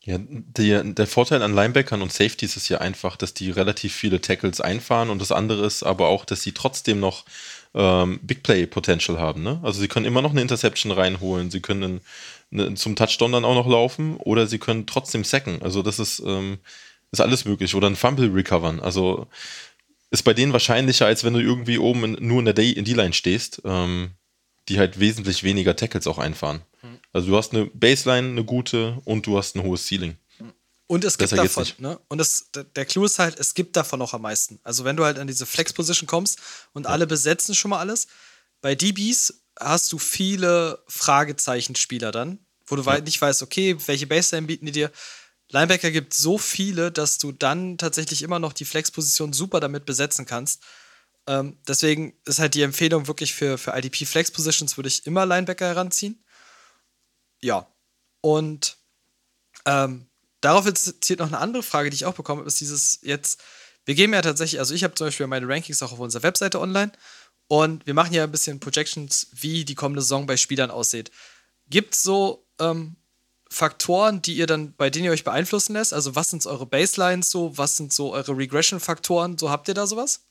Ja, der, der Vorteil an Linebackern und Safeties ist ja einfach, dass die relativ viele Tackles einfahren und das andere ist aber auch, dass sie trotzdem noch ähm, Big Play Potential haben. Ne? Also sie können immer noch eine Interception reinholen, sie können eine, zum Touchdown dann auch noch laufen oder sie können trotzdem sacken. Also das ist, ähm, ist alles möglich oder ein Fumble recovern. Also ist bei denen wahrscheinlicher, als wenn du irgendwie oben in, nur in der Day in die Line stehst, ähm, die halt wesentlich weniger Tackles auch einfahren. Also du hast eine Baseline, eine gute und du hast ein hohes Ceiling. Und es gibt Besser davon, ne? Und das, der, Clou ist halt, es gibt davon noch am meisten. Also wenn du halt an diese Flex-Position kommst und alle besetzen schon mal alles, bei DBs hast du viele Fragezeichen-Spieler dann, wo du wei- nicht weißt, okay, welche Baseline bieten die dir. Linebacker gibt so viele, dass du dann tatsächlich immer noch die Flex-Position super damit besetzen kannst. Ähm, deswegen ist halt die Empfehlung wirklich für, für IDP Flex-Positions würde ich immer Linebacker heranziehen. Ja. Und ähm, darauf zielt noch eine andere Frage, die ich auch bekommen habe, ist dieses jetzt, wir geben ja tatsächlich, also ich habe zum Beispiel meine Rankings auch auf unserer Webseite online und wir machen ja ein bisschen Projections, wie die kommende Saison bei Spielern aussieht. Gibt es so ähm, Faktoren, die ihr dann, bei denen ihr euch beeinflussen lässt? Also was sind eure Baselines so, was sind so eure Regression-Faktoren? So habt ihr da sowas?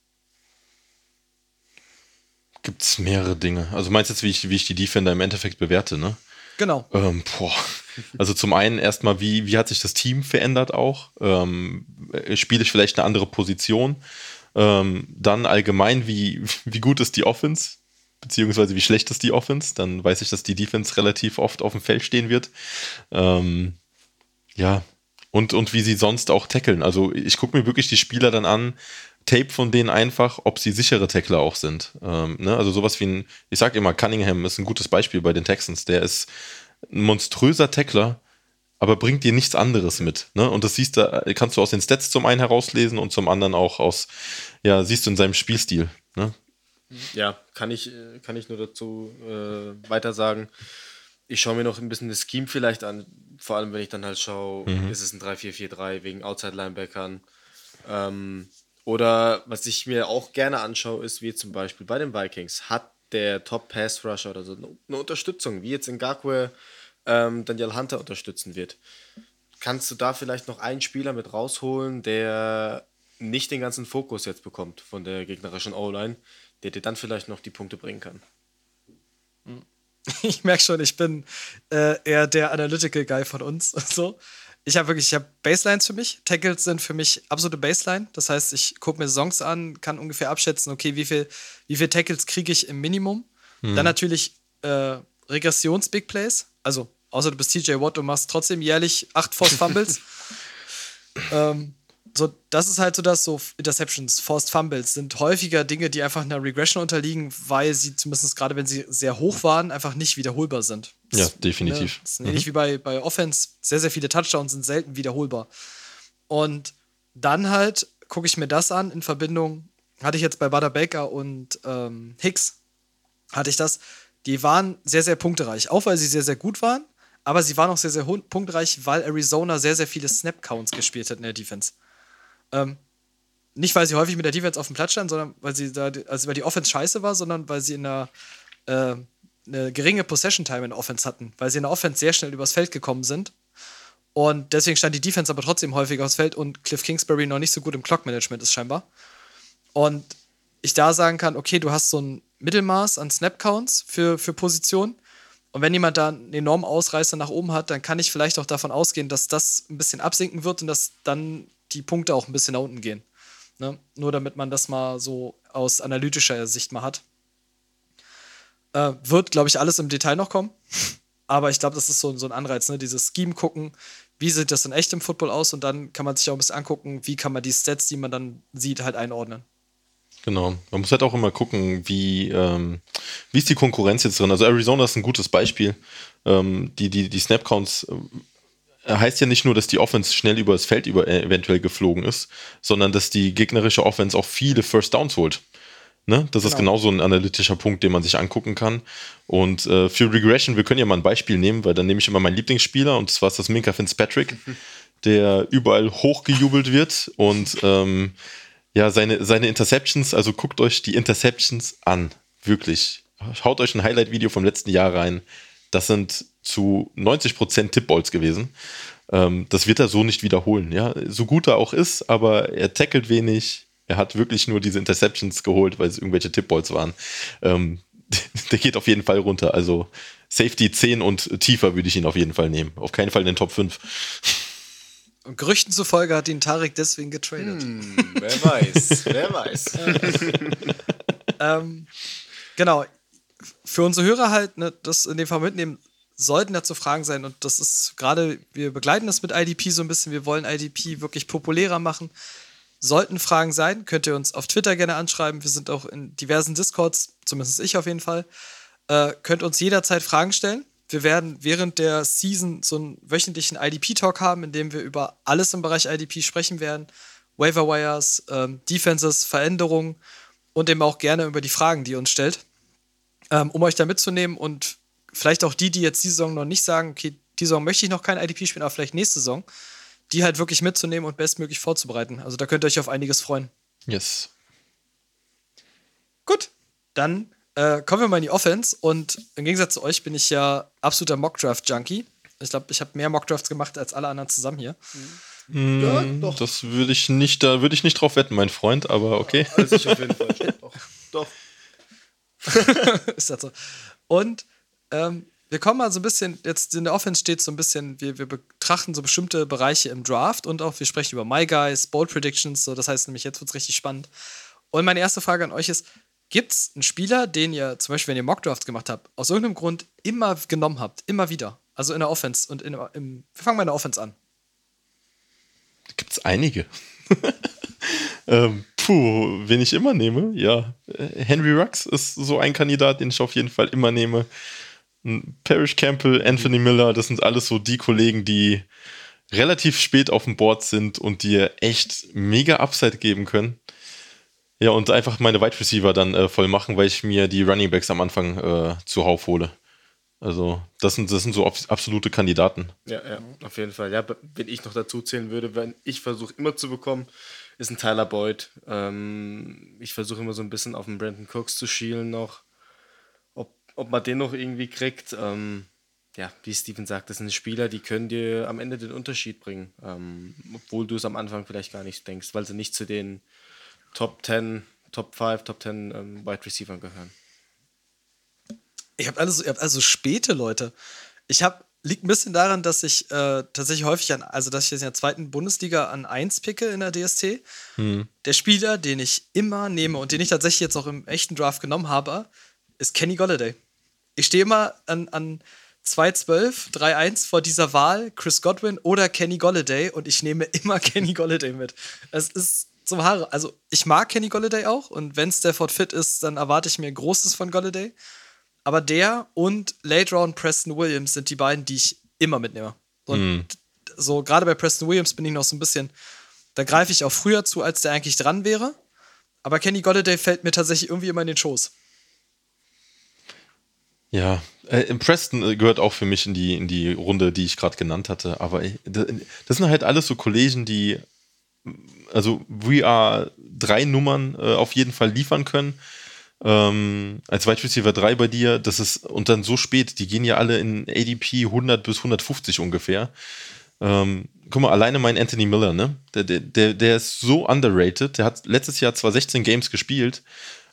Gibt es mehrere Dinge. Also meinst du jetzt, wie ich, wie ich die Defender im Endeffekt bewerte, ne? Genau. Ähm. Also zum einen erstmal, wie, wie hat sich das Team verändert auch? Ähm, äh, spiele ich vielleicht eine andere Position? Ähm, dann allgemein, wie, wie gut ist die Offense? Beziehungsweise wie schlecht ist die Offense? Dann weiß ich, dass die Defense relativ oft auf dem Feld stehen wird. Ähm, ja, und, und wie sie sonst auch tackeln. Also ich gucke mir wirklich die Spieler dann an, Tape von denen einfach, ob sie sichere Tackler auch sind. Ähm, ne? Also sowas wie ein, ich sag immer, Cunningham ist ein gutes Beispiel bei den Texans. Der ist ein monströser Tackler, aber bringt dir nichts anderes mit. Ne? Und das siehst du, kannst du aus den Stats zum einen herauslesen und zum anderen auch aus, ja, siehst du in seinem Spielstil. Ne? Ja, kann ich, äh, kann ich nur dazu äh, weiter sagen. Ich schaue mir noch ein bisschen das Scheme vielleicht an, vor allem wenn ich dann halt schaue, ist es ein 3-4-4-3 wegen Outside-Linebackern. Ähm, oder was ich mir auch gerne anschaue, ist wie zum Beispiel bei den Vikings, hat der Top-Pass-Rusher oder so eine Unterstützung, wie jetzt in Ngakwe ähm, Daniel Hunter unterstützen wird. Kannst du da vielleicht noch einen Spieler mit rausholen, der nicht den ganzen Fokus jetzt bekommt von der gegnerischen O-Line, der dir dann vielleicht noch die Punkte bringen kann? ich merke schon, ich bin äh, eher der Analytical Guy von uns. So. Ich habe wirklich, ich habe Baselines für mich. Tackles sind für mich absolute Baseline. Das heißt, ich gucke mir Songs an, kann ungefähr abschätzen, okay, wie viel, wie viel Tackles kriege ich im Minimum. Dann natürlich äh, Regressions-Big Plays. Also, außer du bist TJ Watt und machst trotzdem jährlich acht Forced Fumbles. ähm, so, das ist halt so, dass so Interceptions, Forced Fumbles sind häufiger Dinge, die einfach einer Regression unterliegen, weil sie zumindest gerade, wenn sie sehr hoch waren, einfach nicht wiederholbar sind. Das, ja, definitiv. Ne, das ist ähnlich mhm. wie bei, bei Offense. Sehr, sehr viele Touchdowns sind selten wiederholbar. Und dann halt gucke ich mir das an in Verbindung, hatte ich jetzt bei Butter Baker und ähm, Hicks, hatte ich das, die waren sehr, sehr punktereich, auch weil sie sehr, sehr gut waren, aber sie waren auch sehr, sehr punktereich, weil Arizona sehr, sehr viele Snap-Counts gespielt hat in der Defense. Ähm, nicht, weil sie häufig mit der Defense auf dem Platz standen, sondern weil sie da, also weil die Offense scheiße war, sondern weil sie in einer äh, eine geringe Possession Time in der Offense hatten, weil sie in der Offense sehr schnell übers Feld gekommen sind. Und deswegen stand die Defense aber trotzdem häufiger aufs Feld und Cliff Kingsbury noch nicht so gut im Clock-Management ist scheinbar. Und ich da sagen kann, okay, du hast so ein Mittelmaß an Snap-Counts für, für Positionen. Und wenn jemand da einen enormen Ausreißer nach oben hat, dann kann ich vielleicht auch davon ausgehen, dass das ein bisschen absinken wird und dass dann die Punkte auch ein bisschen nach unten gehen. Ne? Nur damit man das mal so aus analytischer Sicht mal hat. Äh, wird, glaube ich, alles im Detail noch kommen. Aber ich glaube, das ist so, so ein Anreiz, ne? dieses Scheme gucken, wie sieht das in echt im Football aus und dann kann man sich auch ein bisschen angucken, wie kann man die Stats, die man dann sieht, halt einordnen. Genau. Man muss halt auch immer gucken, wie, ähm, wie ist die Konkurrenz jetzt drin. Also Arizona ist ein gutes Beispiel. Ähm, die, die, die Snap-Counts äh, heißt ja nicht nur, dass die Offense schnell über das Feld über, äh, eventuell geflogen ist, sondern dass die gegnerische Offense auch viele First Downs holt. Ne? Das genau. ist genauso ein analytischer Punkt, den man sich angucken kann. Und äh, für Regression, wir können ja mal ein Beispiel nehmen, weil dann nehme ich immer meinen Lieblingsspieler und zwar ist das Minka Fitzpatrick, der überall hochgejubelt wird und ähm, ja, seine, seine Interceptions, also guckt euch die Interceptions an. Wirklich. Schaut euch ein Highlight-Video vom letzten Jahr rein. Das sind zu 90% Tippballs gewesen. Ähm, das wird er so nicht wiederholen. Ja? So gut er auch ist, aber er tackelt wenig. Er hat wirklich nur diese Interceptions geholt, weil es irgendwelche Tippballs waren. Ähm, der geht auf jeden Fall runter. Also Safety 10 und tiefer würde ich ihn auf jeden Fall nehmen. Auf keinen Fall in den Top 5. Und Gerüchten zufolge hat ihn Tarek deswegen getradet. Hm, wer weiß, wer weiß. ähm, genau. Für unsere Hörer halt, ne, das in dem Fall mitnehmen, sollten dazu Fragen sein. Und das ist gerade, wir begleiten das mit IDP so ein bisschen. Wir wollen IDP wirklich populärer machen. Sollten Fragen sein, könnt ihr uns auf Twitter gerne anschreiben. Wir sind auch in diversen Discords, zumindest ich auf jeden Fall. Äh, könnt uns jederzeit Fragen stellen. Wir werden während der Season so einen wöchentlichen IDP-Talk haben, in dem wir über alles im Bereich IDP sprechen werden. Waiver Wires, ähm, Defenses, Veränderungen und eben auch gerne über die Fragen, die ihr uns stellt. Ähm, um euch da mitzunehmen und vielleicht auch die, die jetzt die Saison noch nicht sagen, okay, die Saison möchte ich noch kein IDP spielen, aber vielleicht nächste Saison, die halt wirklich mitzunehmen und bestmöglich vorzubereiten. Also da könnt ihr euch auf einiges freuen. Yes. Gut, dann äh, kommen wir mal in die Offense und im Gegensatz zu euch bin ich ja absoluter Mockdraft-Junkie. Ich glaube, ich habe mehr Mockdrafts gemacht als alle anderen zusammen hier. Mhm. Ja, doch. Das würde ich nicht, da würde ich nicht drauf wetten, mein Freund, aber okay. Ja, also ich auf jeden Fall. doch. doch. ist das so. Und ähm, wir kommen mal so ein bisschen, jetzt in der Offense steht so ein bisschen, wir, wir betrachten so bestimmte Bereiche im Draft und auch wir sprechen über My Guys, Bold Predictions, so das heißt nämlich, jetzt wird es richtig spannend. Und meine erste Frage an euch ist: Gibt es einen Spieler, den ihr, zum Beispiel, wenn ihr Mockdrafts gemacht habt, aus irgendeinem Grund immer genommen habt, immer wieder? Also in der Offense und in, im, wir fangen mal in der Offense an. Gibt es einige. ähm, puh, wen ich immer nehme, ja. Äh, Henry Rux ist so ein Kandidat, den ich auf jeden Fall immer nehme. Parrish Campbell, Anthony Miller, das sind alles so die Kollegen, die relativ spät auf dem Board sind und dir echt mega Upside geben können. Ja, und einfach meine Wide Receiver dann äh, voll machen, weil ich mir die Running Backs am Anfang äh, zuhauf hole. Also, das sind, das sind so absolute Kandidaten. Ja, ja, auf jeden Fall. Ja, wenn ich noch dazu zählen würde, wenn ich versuche immer zu bekommen, ist ein Tyler Boyd. Ähm, ich versuche immer so ein bisschen auf den Brandon Cooks zu schielen noch ob man den noch irgendwie kriegt. Ähm, ja, wie Steven sagt, das sind Spieler, die können dir am Ende den Unterschied bringen, ähm, obwohl du es am Anfang vielleicht gar nicht denkst, weil sie nicht zu den Top 10, Top 5, Top 10 ähm, Wide Receivers gehören. Ich habe also, hab also späte Leute. Ich habe liegt ein bisschen daran, dass ich äh, tatsächlich häufig an, also dass ich jetzt in der zweiten Bundesliga an 1 picke in der DST. Hm. Der Spieler, den ich immer nehme und den ich tatsächlich jetzt auch im echten Draft genommen habe, ist Kenny Golladay. ich stehe immer an, an 2-12, 3-1 vor dieser Wahl, Chris Godwin oder Kenny Golladay und ich nehme immer Kenny Golladay mit. Es ist zum Haare. Also, ich mag Kenny Golladay auch und wenn Stafford fit ist, dann erwarte ich mir Großes von Golladay. Aber der und Late Round Preston Williams sind die beiden, die ich immer mitnehme. Und mm. so, gerade bei Preston Williams bin ich noch so ein bisschen, da greife ich auch früher zu, als der eigentlich dran wäre. Aber Kenny Golladay fällt mir tatsächlich irgendwie immer in den Schoß. Ja, äh, Preston äh, gehört auch für mich in die, in die Runde, die ich gerade genannt hatte. Aber äh, das sind halt alles so Kollegen, die also VR drei Nummern äh, auf jeden Fall liefern können. Ähm, als Wide Receiver 3 bei dir, das ist, und dann so spät, die gehen ja alle in ADP 100 bis 150 ungefähr. Ähm, guck mal, alleine mein Anthony Miller, ne? Der, der, der ist so underrated. Der hat letztes Jahr zwar 16 Games gespielt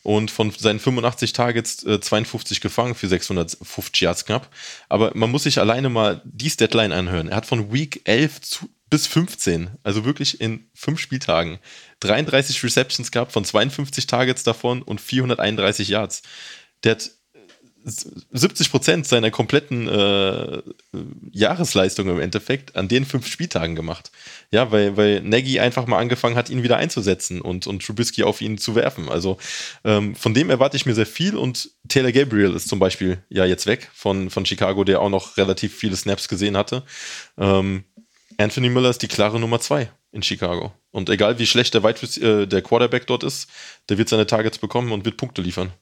und von seinen 85 Targets äh, 52 gefangen für 650 Yards knapp. Aber man muss sich alleine mal die Deadline anhören. Er hat von Week 11 zu, bis 15, also wirklich in fünf Spieltagen, 33 Receptions gehabt von 52 Targets davon und 431 Yards. Der hat 70 Prozent seiner kompletten äh, Jahresleistung im Endeffekt an den fünf Spieltagen gemacht. Ja, weil, weil Nagy einfach mal angefangen hat, ihn wieder einzusetzen und, und Trubisky auf ihn zu werfen. Also ähm, von dem erwarte ich mir sehr viel und Taylor Gabriel ist zum Beispiel ja jetzt weg von, von Chicago, der auch noch relativ viele Snaps gesehen hatte. Ähm, Anthony Miller ist die klare Nummer zwei in Chicago. Und egal wie schlecht der, Wide, äh, der Quarterback dort ist, der wird seine Targets bekommen und wird Punkte liefern.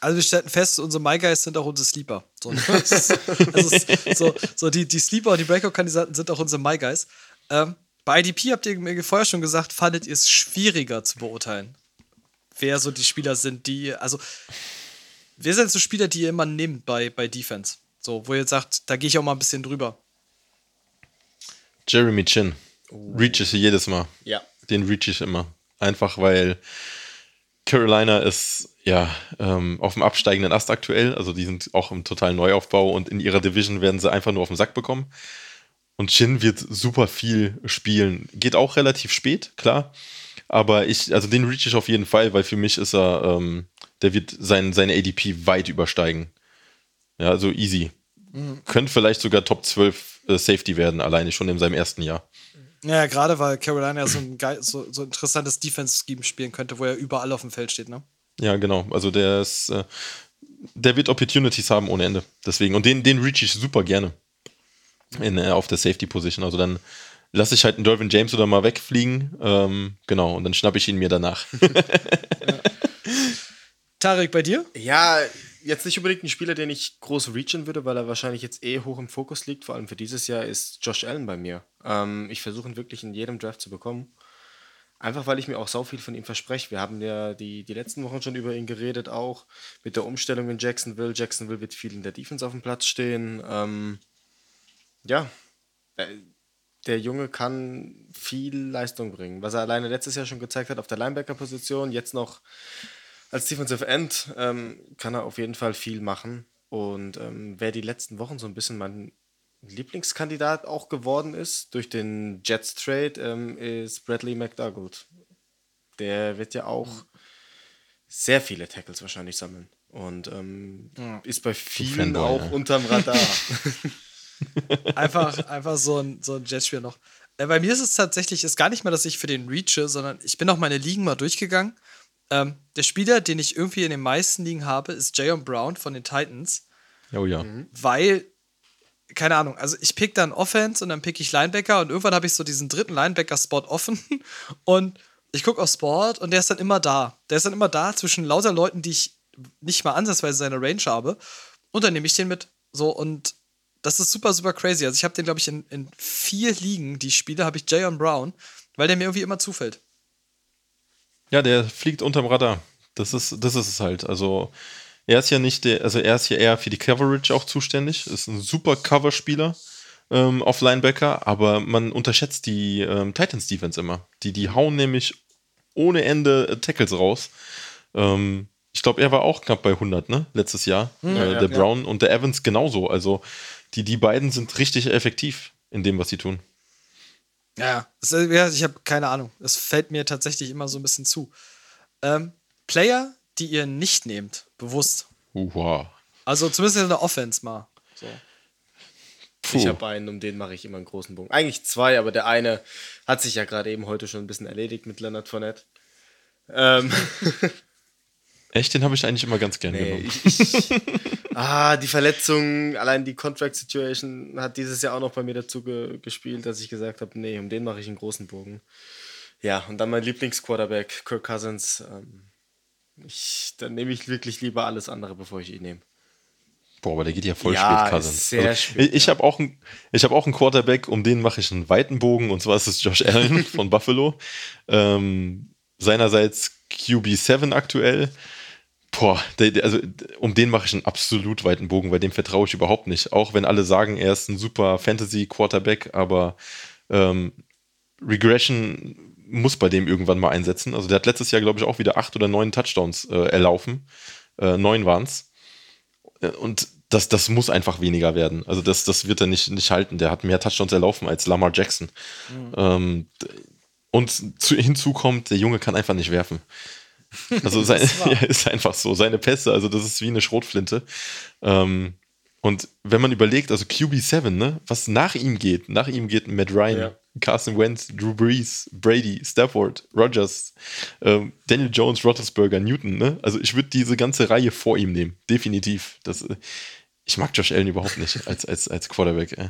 Also wir stellen fest, unsere My Guys sind auch unsere Sleeper. So, also so, so, die, die Sleeper und die Breakout-Kandidaten sind auch unsere My Guys. Ähm, bei IDP habt ihr mir vorher schon gesagt, fandet ihr es schwieriger zu beurteilen, wer so die Spieler sind, die, also wer sind so Spieler, die ihr immer nehmt bei, bei Defense? So, wo ihr sagt, da gehe ich auch mal ein bisschen drüber. Jeremy Chin. Oh. Reach ich jedes Mal. Ja. Den reach ich immer. Einfach weil Carolina ist ja ähm, auf dem absteigenden Ast aktuell. Also die sind auch im totalen Neuaufbau und in ihrer Division werden sie einfach nur auf den Sack bekommen. Und Chin wird super viel spielen. Geht auch relativ spät, klar. Aber ich, also den reach ich auf jeden Fall, weil für mich ist er, ähm, der wird sein, seine ADP weit übersteigen. Ja, also easy. Mhm. Könnte vielleicht sogar Top 12 äh, Safety werden, alleine schon in seinem ersten Jahr. Ja, gerade weil Carolina so ein geil, so, so interessantes Defense-Scheme spielen könnte, wo er überall auf dem Feld steht, ne? Ja, genau. Also der ist, äh, der wird Opportunities haben ohne Ende. Deswegen. Und den, den reach ich super gerne. In, äh, auf der Safety-Position. Also dann lasse ich halt einen Dervin James oder mal wegfliegen. Ähm, genau, und dann schnappe ich ihn mir danach. ja. Tarek, bei dir? Ja, jetzt nicht unbedingt ein Spieler, den ich groß reachen würde, weil er wahrscheinlich jetzt eh hoch im Fokus liegt. Vor allem für dieses Jahr ist Josh Allen bei mir. Ähm, ich versuche ihn wirklich in jedem Draft zu bekommen. Einfach weil ich mir auch so viel von ihm verspreche. Wir haben ja die, die letzten Wochen schon über ihn geredet, auch mit der Umstellung in Jacksonville. Jacksonville wird viel in der Defense auf dem Platz stehen. Ähm, ja, äh, der Junge kann viel Leistung bringen. Was er alleine letztes Jahr schon gezeigt hat auf der Linebacker-Position, jetzt noch als Defensive End, ähm, kann er auf jeden Fall viel machen. Und ähm, wer die letzten Wochen so ein bisschen mein Lieblingskandidat auch geworden ist durch den Jets Trade, ähm, ist Bradley McDougald. Der wird ja auch sehr viele Tackles wahrscheinlich sammeln. Und ähm, ja. ist bei vielen Fanboy, auch ja. unterm Radar. einfach, einfach so ein, so ein Jetspiel noch. Äh, bei mir ist es tatsächlich ist gar nicht mehr, dass ich für den reache, sondern ich bin auch meine Ligen mal durchgegangen. Ähm, der Spieler, den ich irgendwie in den meisten Ligen habe, ist Jayon Brown von den Titans. Oh ja. Weil keine Ahnung, also ich pick dann Offense und dann pick ich Linebacker und irgendwann habe ich so diesen dritten Linebacker-Spot offen und ich gucke auf Sport und der ist dann immer da. Der ist dann immer da zwischen lauter Leuten, die ich nicht mal ansatzweise seine Range habe und dann nehme ich den mit. So und das ist super, super crazy. Also ich habe den, glaube ich, in, in vier Ligen, die ich spiele, habe ich Jayon Brown, weil der mir irgendwie immer zufällt. Ja, der fliegt unterm Radar. Das ist, das ist es halt. Also er ist ja nicht der, also er ist hier eher für die Coverage auch zuständig. Ist ein super Coverspieler ähm, auf Linebacker, aber man unterschätzt die ähm, Titans Defense immer. Die, die hauen nämlich ohne Ende äh, Tackles raus. Ähm, ich glaube, er war auch knapp bei 100, ne? Letztes Jahr. Mhm, äh, ja, der ja. Brown und der Evans genauso. Also die, die beiden sind richtig effektiv in dem, was sie tun. Ja, ich habe keine Ahnung. Es fällt mir tatsächlich immer so ein bisschen zu. Ähm, Player, die ihr nicht nehmt, bewusst. Uha. Also zumindest in der Offense mal. So. Ich habe einen, um den mache ich immer einen großen Bogen. Eigentlich zwei, aber der eine hat sich ja gerade eben heute schon ein bisschen erledigt mit Leonard Fournette. Ähm, Echt, den habe ich eigentlich immer ganz gerne nee, genommen. ich, ich, ah, die Verletzung, allein die Contract Situation hat dieses Jahr auch noch bei mir dazu ge gespielt, dass ich gesagt habe, nee, um den mache ich einen großen Bogen. Ja, und dann mein Lieblingsquarterback, Kirk Cousins. Ähm, ich, dann nehme ich wirklich lieber alles andere, bevor ich ihn nehme. Boah, aber der geht ja voll Ja, spät, Cousins. sehr also, spät, ich ich ja. habe auch, ich hab auch einen Quarterback, um den mache ich einen weiten Bogen, und zwar ist es Josh Allen von Buffalo. Ähm, seinerseits QB7 aktuell. Boah, der, der, also um den mache ich einen absolut weiten Bogen, weil dem vertraue ich überhaupt nicht. Auch wenn alle sagen, er ist ein super Fantasy-Quarterback, aber ähm, Regression muss bei dem irgendwann mal einsetzen. Also der hat letztes Jahr, glaube ich, auch wieder acht oder neun Touchdowns äh, erlaufen. Äh, neun waren es. Und das, das muss einfach weniger werden. Also das, das wird er nicht, nicht halten. Der hat mehr Touchdowns erlaufen als Lamar Jackson. Ähm, d- und zu, hinzu kommt, der Junge kann einfach nicht werfen. Also sein, ja, ist einfach so. Seine Pässe, also das ist wie eine Schrotflinte. Ähm, und wenn man überlegt, also QB7, ne, was nach ihm geht, nach ihm geht Matt Ryan, Ja. Carson Wentz, Drew Brees, Brady, Stafford, Rogers, ähm, Daniel Jones, Roethlisberger, Newton, ne? Also ich würde diese ganze Reihe vor ihm nehmen, definitiv. Das, ich mag Josh Allen überhaupt nicht als, als, als Quarterback. Äh.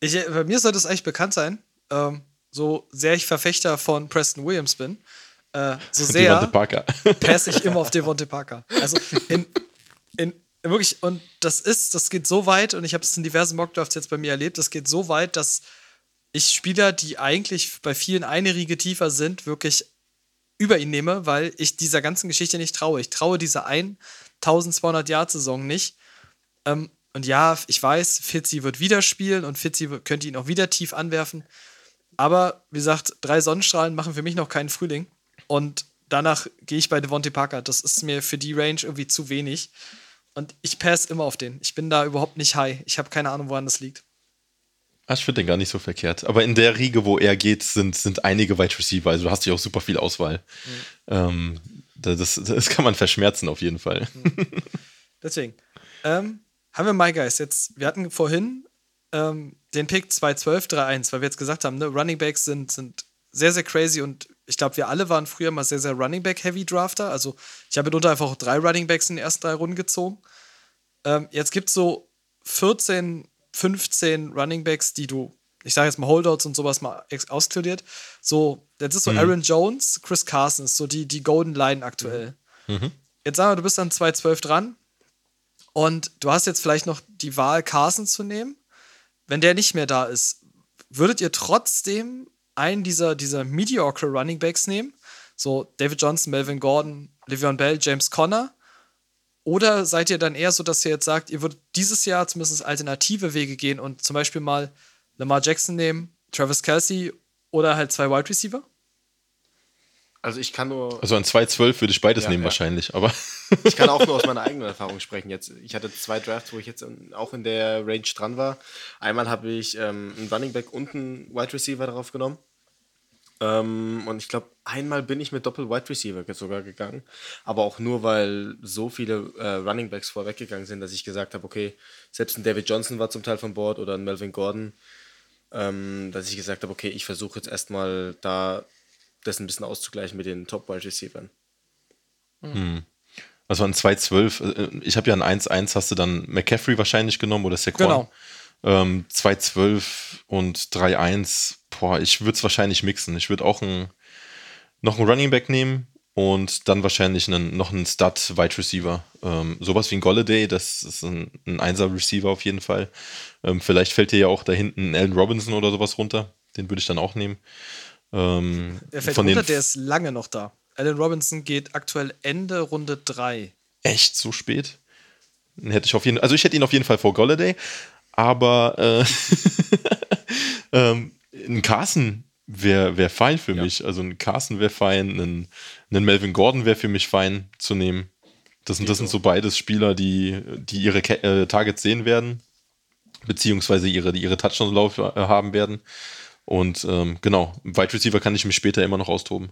Ich, bei mir sollte es eigentlich bekannt sein, ähm, so sehr ich Verfechter von Preston Williams bin, äh, so sehr passe ich immer auf Devontae Parker. Also in, in wirklich, und das ist, das geht so weit, und ich habe es in diversen Mockdrafts jetzt bei mir erlebt, das geht so weit, dass ich Spieler, die eigentlich bei vielen eine Riege tiefer sind, wirklich über ihn nehme, weil ich dieser ganzen Geschichte nicht traue. Ich traue dieser 1200 Jahr Saison nicht. Ähm, und ja, ich weiß, Fitzy wird wieder spielen und Fitzy wird- könnte ihn auch wieder tief anwerfen. Aber wie gesagt, drei Sonnenstrahlen machen für mich noch keinen Frühling. Und danach gehe ich bei Devontae Parker. Das ist mir für die Range irgendwie zu wenig. Und ich pass immer auf den. Ich bin da überhaupt nicht high. Ich habe keine Ahnung, woran das liegt. Ah, Ich finde den gar nicht so verkehrt. Aber in der Riege, wo er geht, sind, sind einige Wide Receiver. Also du hast ja auch super viel Auswahl. Ähm, da- das, das kann man verschmerzen auf jeden Fall. Deswegen. Ähm, haben wir My Guys jetzt. Wir hatten vorhin ähm, den Pick 2-12, 3-1, weil wir jetzt gesagt haben, ne, Running Backs sind, sind sehr, sehr crazy und ich glaube, wir alle waren früher mal sehr, sehr Running Back-Heavy Drafter. Also ich habe mitunter einfach auch drei Running Backs in den ersten drei Runden gezogen. Ähm, jetzt gibt es so 14, 15 Running Backs, die du, ich sage jetzt mal Holdouts und sowas mal auskludiert. So, jetzt ist so Aaron Jones, Chris Carson, ist so die, die Golden Line aktuell. Jetzt sagen wir, du bist dann 2-12 dran und du hast jetzt vielleicht noch die Wahl, Carson zu nehmen. Wenn der nicht mehr da ist, würdet ihr trotzdem einen dieser, dieser mediocre Running Backs nehmen? So David Johnson, Melvin Gordon, Le'Veon Bell, James Conner? Oder seid ihr dann eher so, dass ihr jetzt sagt, ihr würdet dieses Jahr zumindest alternative Wege gehen und zum Beispiel mal Lamar Jackson nehmen, Travis Kelsey oder halt zwei Wide Receiver? Also ich kann nur, Also an 2-12 würde ich beides Ja, nehmen ja. wahrscheinlich. Aber ich kann auch nur aus meiner eigenen Erfahrung sprechen. Jetzt, ich hatte zwei Drafts, wo ich jetzt auch in der Range dran war. Einmal habe ich ähm, einen Running Back und einen Wide Receiver darauf genommen. Ähm, und ich glaube, einmal bin ich mit Doppel Wide Receiver sogar gegangen. Aber auch nur, weil so viele äh, Running Backs vorweggegangen sind, dass ich gesagt habe, okay, selbst ein David Johnson war zum Teil von Bord oder ein Melvin Gordon, ähm, dass ich gesagt habe, okay, ich versuche jetzt erstmal da das ein bisschen auszugleichen mit den Top Wide Receivern. also an 2-12, äh, ich habe ja ein 1-1, hast du dann McCaffrey wahrscheinlich genommen oder Saquon? Genau. Ähm, 2-12 und 3-1, boah, ich würde es wahrscheinlich mixen. Ich würde auch ein, noch einen Running Back nehmen und dann wahrscheinlich einen, noch einen Stud Wide Receiver. Ähm, sowas wie ein Golladay, das ist ein, ein Einser Receiver auf jeden Fall. Ähm, vielleicht fällt dir ja auch da hinten ein Allen Robinson oder sowas runter. Den würde ich dann auch nehmen. Ähm, Der fällt von runter, der ist lange noch da. Alan Robinson geht aktuell Ende Runde 3. echt so spät? Hätte ich auf jeden also ich hätte ihn auf jeden Fall vor Golladay, aber äh, ähm, ein Carson wäre wär fein für mich. Also ein Carson wäre fein, ein, ein Melvin Gordon wäre für mich fein zu nehmen. Das sind, das sind so beides Spieler, die, die ihre Ke äh, Targets sehen werden, beziehungsweise ihre, die ihre Touchdown-Lauf äh, haben werden. Und ähm, genau, Wide Receiver kann ich mich später immer noch austoben.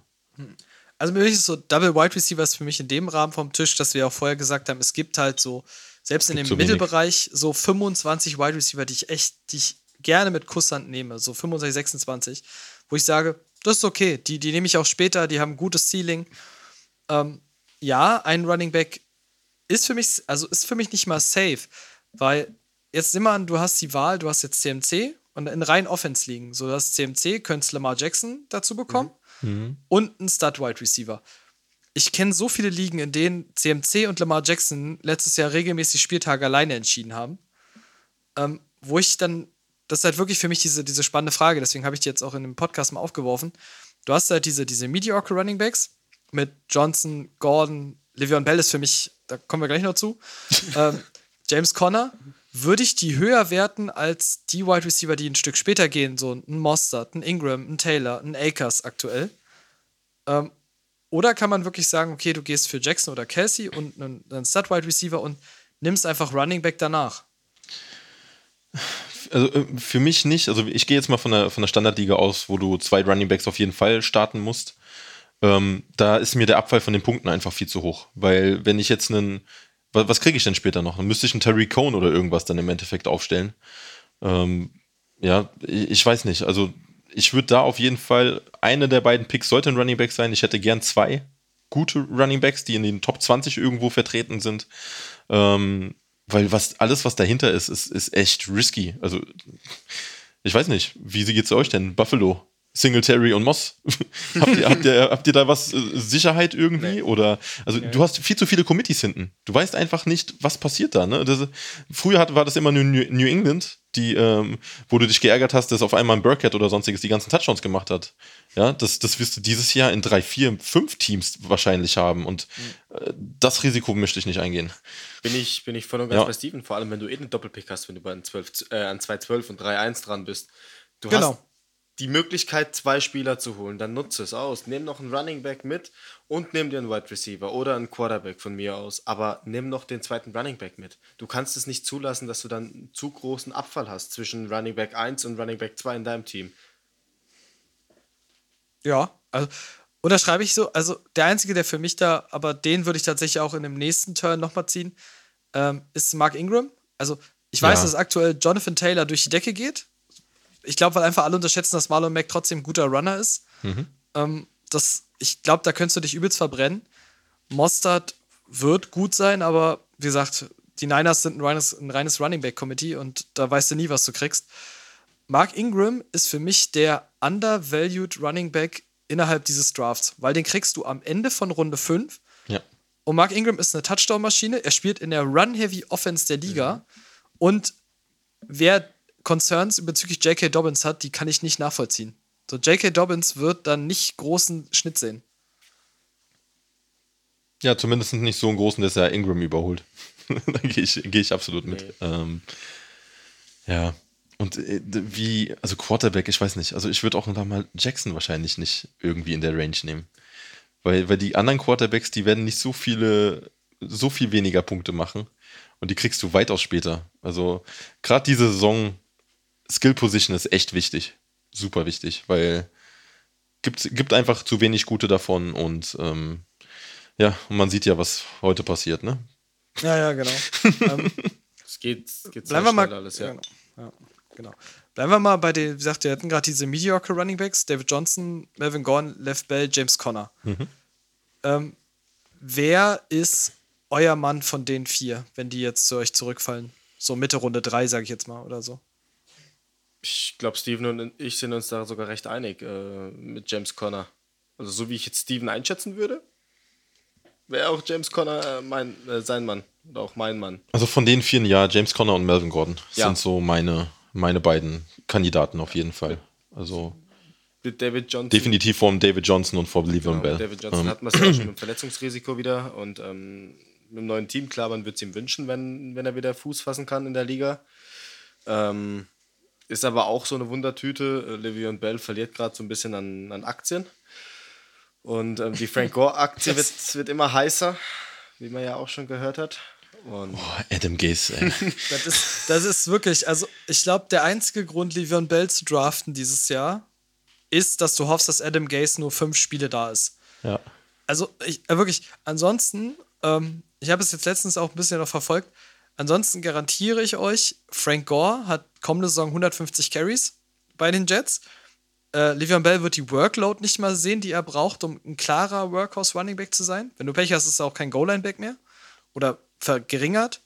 Also mich ist so Double Wide Receiver ist für mich in dem Rahmen vom Tisch, dass wir auch vorher gesagt haben, es gibt halt so selbst in dem wenig. Mittelbereich so 25 Wide Receiver, die ich echt, die ich gerne mit Kusshand nehme, so 25, 26, wo ich sage, das ist okay, die, die nehme ich auch später, die haben ein gutes Ceiling. Ähm, ja, ein Running Back ist für mich, also ist für mich nicht mal safe, weil jetzt mal an, du hast die Wahl, du hast jetzt CMC und in rein Offense liegen. So, das CMC könntest Lamar Jackson dazu bekommen und einen Stud Wide Receiver. Ich kenne so viele Ligen, in denen CMC und Lamar Jackson letztes Jahr regelmäßig Spieltage alleine entschieden haben, ähm, wo ich dann, das ist halt wirklich für mich diese, diese spannende Frage, deswegen habe ich die jetzt auch in dem Podcast mal aufgeworfen. Du hast halt diese, diese Mediocre Running Backs mit Johnson, Gordon, Le'Veon Bell ist für mich, da kommen wir gleich noch zu, ähm, James Conner, würde ich die höher werten als die Wide Receiver, die ein Stück später gehen, so ein Mostert, ein Ingram, ein Taylor, ein Akers aktuell. Ähm, oder kann man wirklich sagen, okay, du gehst für Jackson oder Kelsey und einen, einen Stud Wide Receiver und nimmst einfach Running Back danach? Also äh, für mich nicht. Also ich gehe jetzt mal von der, von der Standardliga aus, wo du zwei Running Backs auf jeden Fall starten musst. Ähm, da ist mir der Abfall von den Punkten einfach viel zu hoch. Weil wenn ich jetzt einen, was, was kriege ich denn später noch? Dann müsste ich einen Terry Cohn oder irgendwas dann im Endeffekt aufstellen. Ähm, ja, ich, ich weiß nicht. Also ich würde da auf jeden Fall, eine der beiden Picks sollte ein Running Back sein. Ich hätte gern zwei gute Running Backs, die in den Top 20 irgendwo vertreten sind. Ähm, weil was alles, was dahinter ist, ist, ist echt risky. Also, ich weiß nicht, wie geht's euch denn? Buffalo, Singletary und Moss. habt, ihr, habt, ihr, habt ihr da was äh, Sicherheit irgendwie? Oder also du hast viel zu viele Committees hinten. Du weißt einfach nicht, was passiert da. Ne? Das, früher hat, war das immer nur New, New England, die, ähm, wo du dich geärgert hast, dass auf einmal ein Burkhead oder sonstiges die ganzen Touchdowns gemacht hat. Ja, das, das wirst du dieses Jahr in drei, vier, fünf Teams wahrscheinlich haben. Und äh, das Risiko möchte ich nicht eingehen. Bin ich, bin ich voll und ganz Ja. bei Steven, vor allem wenn du eh einen Doppelpick hast, wenn du bei einem 12, äh, an 2-12 und 3-1 dran bist. Du Genau. hast die Möglichkeit, zwei Spieler zu holen, dann nutze es aus. Nimm noch einen Running Back mit und nimm dir einen Wide Receiver oder einen Quarterback von mir aus, aber nimm noch den zweiten Running Back mit. Du kannst es nicht zulassen, dass du dann einen zu großen Abfall hast zwischen Running Back 1 und Running Back 2 in deinem Team. Ja, also unterschreibe ich so. Also der Einzige, der für mich da, aber den würde ich tatsächlich auch in dem nächsten Turn nochmal ziehen, ähm, ist Mark Ingram. Also ich weiß, Ja. dass aktuell Jonathan Taylor durch die Decke geht. Ich glaube, weil einfach alle unterschätzen, dass Marlon Mack trotzdem ein guter Runner ist. Ähm, das, ich glaube, da könntest du dich übelst verbrennen. Mostard wird gut sein, aber wie gesagt, die Niners sind ein reines, ein reines Running Back Committee und da weißt du nie, was du kriegst. Mark Ingram ist für mich der undervalued Running Back innerhalb dieses Drafts, weil den kriegst du am Ende von Runde 5. Ja. Und Mark Ingram ist eine Touchdown-Maschine. Er spielt in der Run-Heavy Offense der Liga. Und wer Concerns bezüglich J.K. Dobbins hat, die kann ich nicht nachvollziehen. So, J.K. Dobbins wird dann nicht großen Schnitt sehen. Ja, zumindest nicht so einen großen, dass er Ingram überholt. da gehe ich, geh ich absolut mit. Nee. Ähm, ja. Und äh, wie, also Quarterback, ich weiß nicht. Also ich würde auch noch mal Jackson wahrscheinlich nicht irgendwie in der Range nehmen. Weil, weil die anderen Quarterbacks, die werden nicht so viele, so viel weniger Punkte machen. Und die kriegst du weitaus später. Also gerade diese Saison, Skill Position ist echt wichtig. Super wichtig, weil gibt, gibt einfach zu wenig gute davon und ähm, ja, und man sieht ja, was heute passiert, ne? Ja, ja, genau. ähm, Es geht, es geht bleiben sehr wir mal. schnell alles, ja. Genau, ja, genau. Bleiben wir mal bei den, wie gesagt, wir hatten gerade diese mediocre Running Backs: David Johnson, Melvin Gordon, Lev Bell, James Conner. Ähm, wer ist euer Mann von den vier, wenn die jetzt zu euch zurückfallen? So Mitte Runde 3, sage ich jetzt mal, oder so. Ich glaube, Steven und ich sind uns da sogar recht einig äh, mit James Conner. Also so wie ich jetzt Steven einschätzen würde, wäre auch James Conner äh, mein, äh, sein Mann oder auch mein Mann. Also von den vier, ja, James Conner und Melvin Gordon Ja. sind so meine, meine beiden Kandidaten auf jeden Fall. Also Mit David Johnson. definitiv vor dem David Johnson und vor Le'Veon Genau, Bell. David Johnson Ähm, hat man es ja auch schon mit Verletzungsrisiko wieder und ähm, mit dem neuen Team, klar, man würde es ihm wünschen, wenn, wenn er wieder Fuß fassen kann in der Liga. Ähm, ist aber auch so eine Wundertüte. Äh, Le'Veon Bell verliert gerade so ein bisschen an, an Aktien. Und ähm, die Frank Gore-Aktie wird, wird immer heißer, wie man ja auch schon gehört hat. Und boah, Adam Gase, ey. Das ist, das ist wirklich, also ich glaube, der einzige Grund, Le'Veon Bell zu draften dieses Jahr, ist, dass du hoffst, dass Adam Gase nur fünf Spiele da ist. ja. Also ich, äh, wirklich, ansonsten, ähm, ich habe es jetzt letztens auch ein bisschen noch verfolgt, Ansonsten garantiere ich euch, Frank Gore hat kommende Saison 150 Carries bei den Jets. Äh, Le'Veon Bell wird die Workload nicht mal sehen, die er braucht, um ein klarer Workhorse-Running-Back zu sein. Wenn du Pech hast, ist er auch kein Goal-Line-Back mehr. Oder verringert.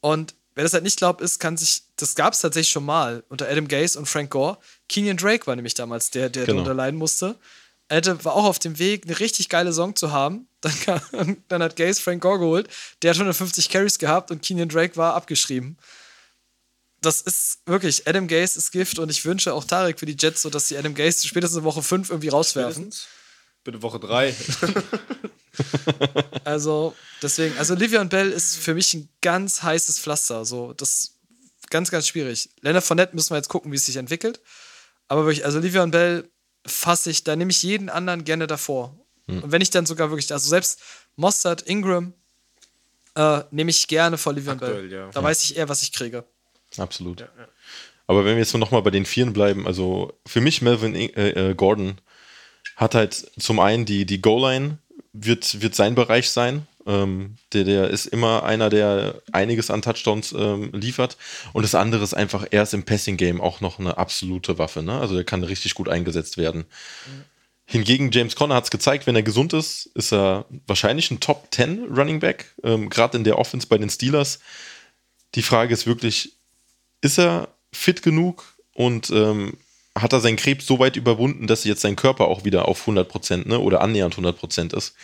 Und wer das halt nicht glaubt, ist, kann sich, das gab es tatsächlich schon mal unter Adam Gase und Frank Gore. Kenyon Drake war nämlich damals der, der Genau. darunter leiden musste. Er hätte, war auch auf dem Weg, eine richtig geile Song zu haben. Dann, kam, dann hat Gase Frank Gore geholt. Der hat 150 Carries gehabt und Kenyon Drake war abgeschrieben. Das ist wirklich, Adam Gase ist Gift und ich wünsche auch Tarek für die Jets so, dass sie Adam Gase spätestens in Woche 5 irgendwie rauswerfen. Bitte Woche 3. Also, deswegen, also Livion Bell ist für mich ein ganz heißes Pflaster. So, das ganz, ganz schwierig. Leonard Fournette müssen wir jetzt gucken, wie es sich entwickelt. Aber wirklich, also Livion Bell fasse ich, da nehme ich jeden anderen gerne davor. Und wenn ich dann sogar wirklich, also selbst Mossad, Ingram, äh, nehme ich gerne vor Livion Bell. Aktuell, ja. Da weiß ich eher, was ich kriege. Absolut. Aber wenn wir jetzt noch mal bei den Vieren bleiben, also für mich Melvin äh, äh, Gordon hat halt zum einen die, die Goal-Line wird, wird sein Bereich sein. Ähm, der, der ist immer einer, der einiges an Touchdowns ähm, liefert. Und das andere ist einfach, er ist im Passing-Game auch noch eine absolute Waffe. Ne? Also der kann richtig gut eingesetzt werden. Hingegen James Conner hat es gezeigt, wenn er gesund ist, ist er wahrscheinlich ein Top 10 Running Back, ähm, gerade in der Offense bei den Steelers. Die Frage ist wirklich, ist er fit genug und ähm, hat er seinen Krebs so weit überwunden, dass jetzt sein Körper auch wieder auf 100% ne, oder annähernd 100% ist.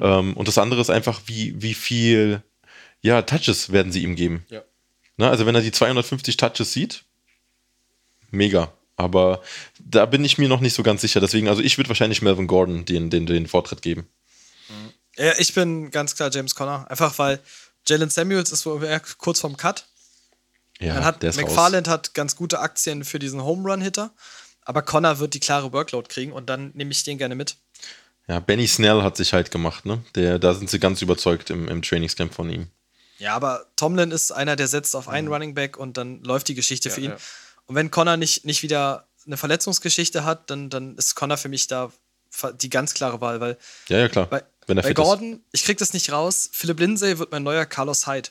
Ähm, und das andere ist einfach, wie, wie viel ja, Touches werden sie ihm geben. Ja. Ne, also wenn er die 250 Touches sieht, mega. Aber da bin ich mir noch nicht so ganz sicher. Deswegen, also ich würde wahrscheinlich Melvin Gordon den, den, den Vortritt geben. Ja, ich bin ganz klar James Conner. Einfach weil Jalen Samuels ist wohl kurz vorm Cut. Ja, hat der ist raus. McFarland hat ganz gute Aktien für diesen Home Run Hitter, aber Connor wird die klare Workload kriegen und dann nehme ich den gerne mit. Ja, Benny Snell hat sich halt gemacht, ne? Der, da sind sie ganz überzeugt im, im Trainingscamp von ihm. Ja, aber Tomlin ist einer, der setzt auf einen Running Back und dann läuft die Geschichte für ihn. ja. Und wenn Connor nicht, nicht wieder eine Verletzungsgeschichte hat, dann, dann ist Connor für mich da die ganz klare Wahl, weil Ja, ja, klar. bei, wenn er bei fit ist. Gordon, ich krieg das nicht raus, Philipp Lindsay wird mein neuer Carlos Hyde.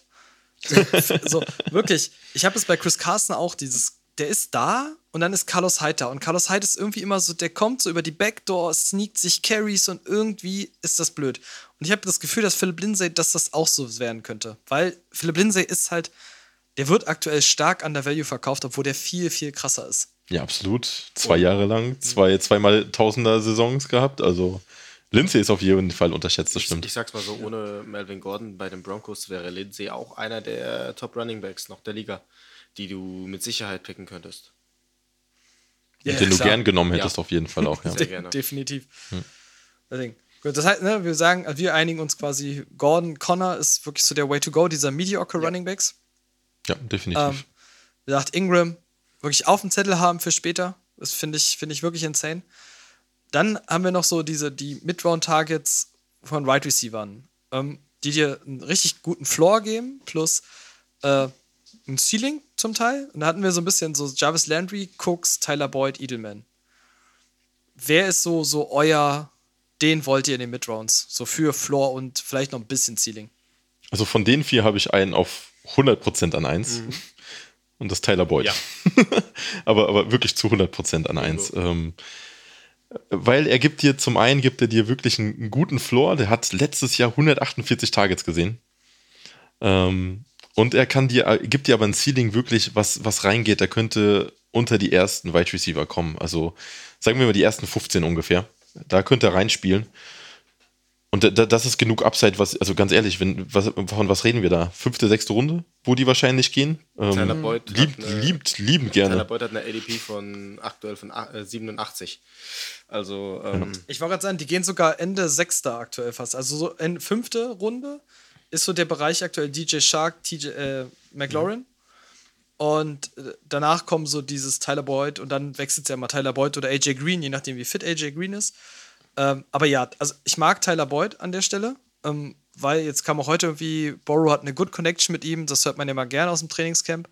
So, so wirklich, ich habe es bei Chris Carson auch, dieses, der ist da und dann ist Carlos Hyde da. Und Carlos Hyde ist irgendwie immer so, der kommt so über die Backdoor, sneakt sich Carries und irgendwie ist das blöd. Und ich habe das Gefühl, dass Philipp Lindsay, dass das auch so werden könnte. Weil Philipp Lindsay ist halt, der wird aktuell stark an der Value verkauft, obwohl der viel, viel krasser ist. Ja, absolut. Zwei Jahre lang, zwei, zweimal Tausender Saisons gehabt. Also Lindsay ist auf jeden Fall unterschätzt, das Ich, stimmt. ich sag's mal so, ohne Melvin Gordon bei den Broncos wäre Lindsay auch einer der Top Running Backs noch der Liga, die du mit Sicherheit picken könntest. Ja, den du klar. gern genommen hättest, Ja. auf jeden Fall auch. Ja. Sehr gerne. Definitiv. Deswegen. Gut, das heißt, ne, wir sagen, also wir einigen uns quasi, Gordon Connor ist wirklich so der Way to go, dieser mediocre Running Backs. ja, definitiv. Ähm, wie gesagt, Ingram wirklich auf dem Zettel haben für später. Das finde ich, finde ich wirklich insane. Dann haben wir noch so diese, die Mid-Round-Targets von Wide Receivern, ähm, die dir einen richtig guten Floor geben, plus äh, ein Ceiling zum Teil. Und da hatten wir so ein bisschen so Jarvis Landry, Cooks, Tyler Boyd, Edelman. Wer ist so, so euer, den wollt ihr in den Mid-Rounds? So für Floor und vielleicht noch ein bisschen Ceiling. Also von den vier habe ich einen auf 100% an 1. Und das Tyler Boyd. Ja. aber, aber wirklich zu 100% an 1. Ähm, weil er gibt dir, zum einen gibt er dir wirklich einen, einen guten Floor. Der hat letztes Jahr 148 Targets gesehen. Ähm, und er kann dir, äh, gibt dir aber ein Ceiling wirklich, was, was reingeht. Er könnte unter die ersten Wide Receiver kommen. Also sagen wir mal die ersten 15 ungefähr. Da könnte er reinspielen. Und da, da, das ist genug Upside, was, also ganz ehrlich, wenn, was, von was reden wir da? Fünfte, sechste Runde, wo die wahrscheinlich gehen? Ähm, Tyler Boyd liebt, eine- liebt, liebend Tyler gerne. Boyd hat eine ADP von aktuell von ach- äh, 87. Also, ähm, Ich wollte gerade sagen, die gehen sogar Ende Sechster aktuell fast. Also so in fünfte Runde ist so der Bereich aktuell DJ Shark, TJ äh, McLaurin. Und äh, danach kommen so dieses Tyler Boyd und dann wechselt es ja mal Tyler Boyd oder AJ Green, je nachdem wie fit AJ Green ist. Ähm, aber ja, also ich mag Tyler Boyd an der Stelle, ähm, weil jetzt kam auch heute irgendwie, Borrow hat eine Good Connection mit ihm, das hört man ja mal gerne aus dem Trainingscamp.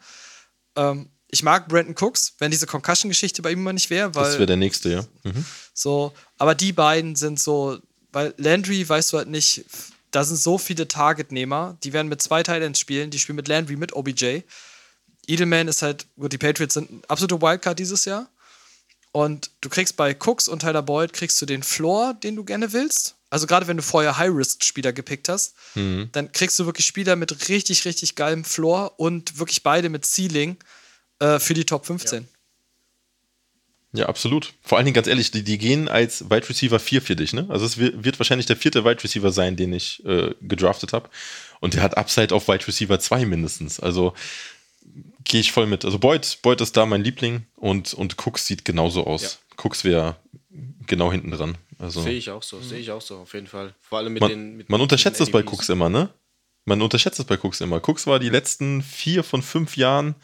Ähm, ich mag Brandon Cooks, wenn diese Concussion-Geschichte bei ihm mal nicht wäre, weil Das wäre der nächste, ja. Mhm. so, aber die beiden sind so, weil Landry, weißt du halt nicht, da sind so viele Targetnehmer, die werden mit zwei Titans spielen, die spielen mit Landry, mit OBJ. Edelman ist halt, gut, die Patriots sind ein absolute Wildcard dieses Jahr. Und du kriegst bei Cooks und Tyler Boyd kriegst du den Floor, den du gerne willst. Also gerade wenn du vorher High-Risk-Spieler gepickt hast, Mhm. dann kriegst du wirklich Spieler mit richtig, richtig geilem Floor und wirklich beide mit Ceiling äh, für die Top 15. Ja, absolut. Vor allen Dingen, ganz ehrlich, die, die gehen als Wide Receiver 4 für dich, ne? Also es wird, wahrscheinlich der vierte Wide Receiver sein, den ich äh, gedraftet habe. Und der hat Upside auf Wide Receiver 2 mindestens. Also gehe ich voll mit. Also Boyd, Boyd ist da mein Liebling und, und Cooks sieht genauso aus. Ja. Cooks wäre genau hinten dran. Also Sehe ich auch so, sehe ich auch so, auf jeden Fall. Vor allem mit man, den. Mit man unterschätzt es bei. Cooks immer, ne? Man unterschätzt es bei Cooks immer. Cooks war die letzten vier von fünf Jahren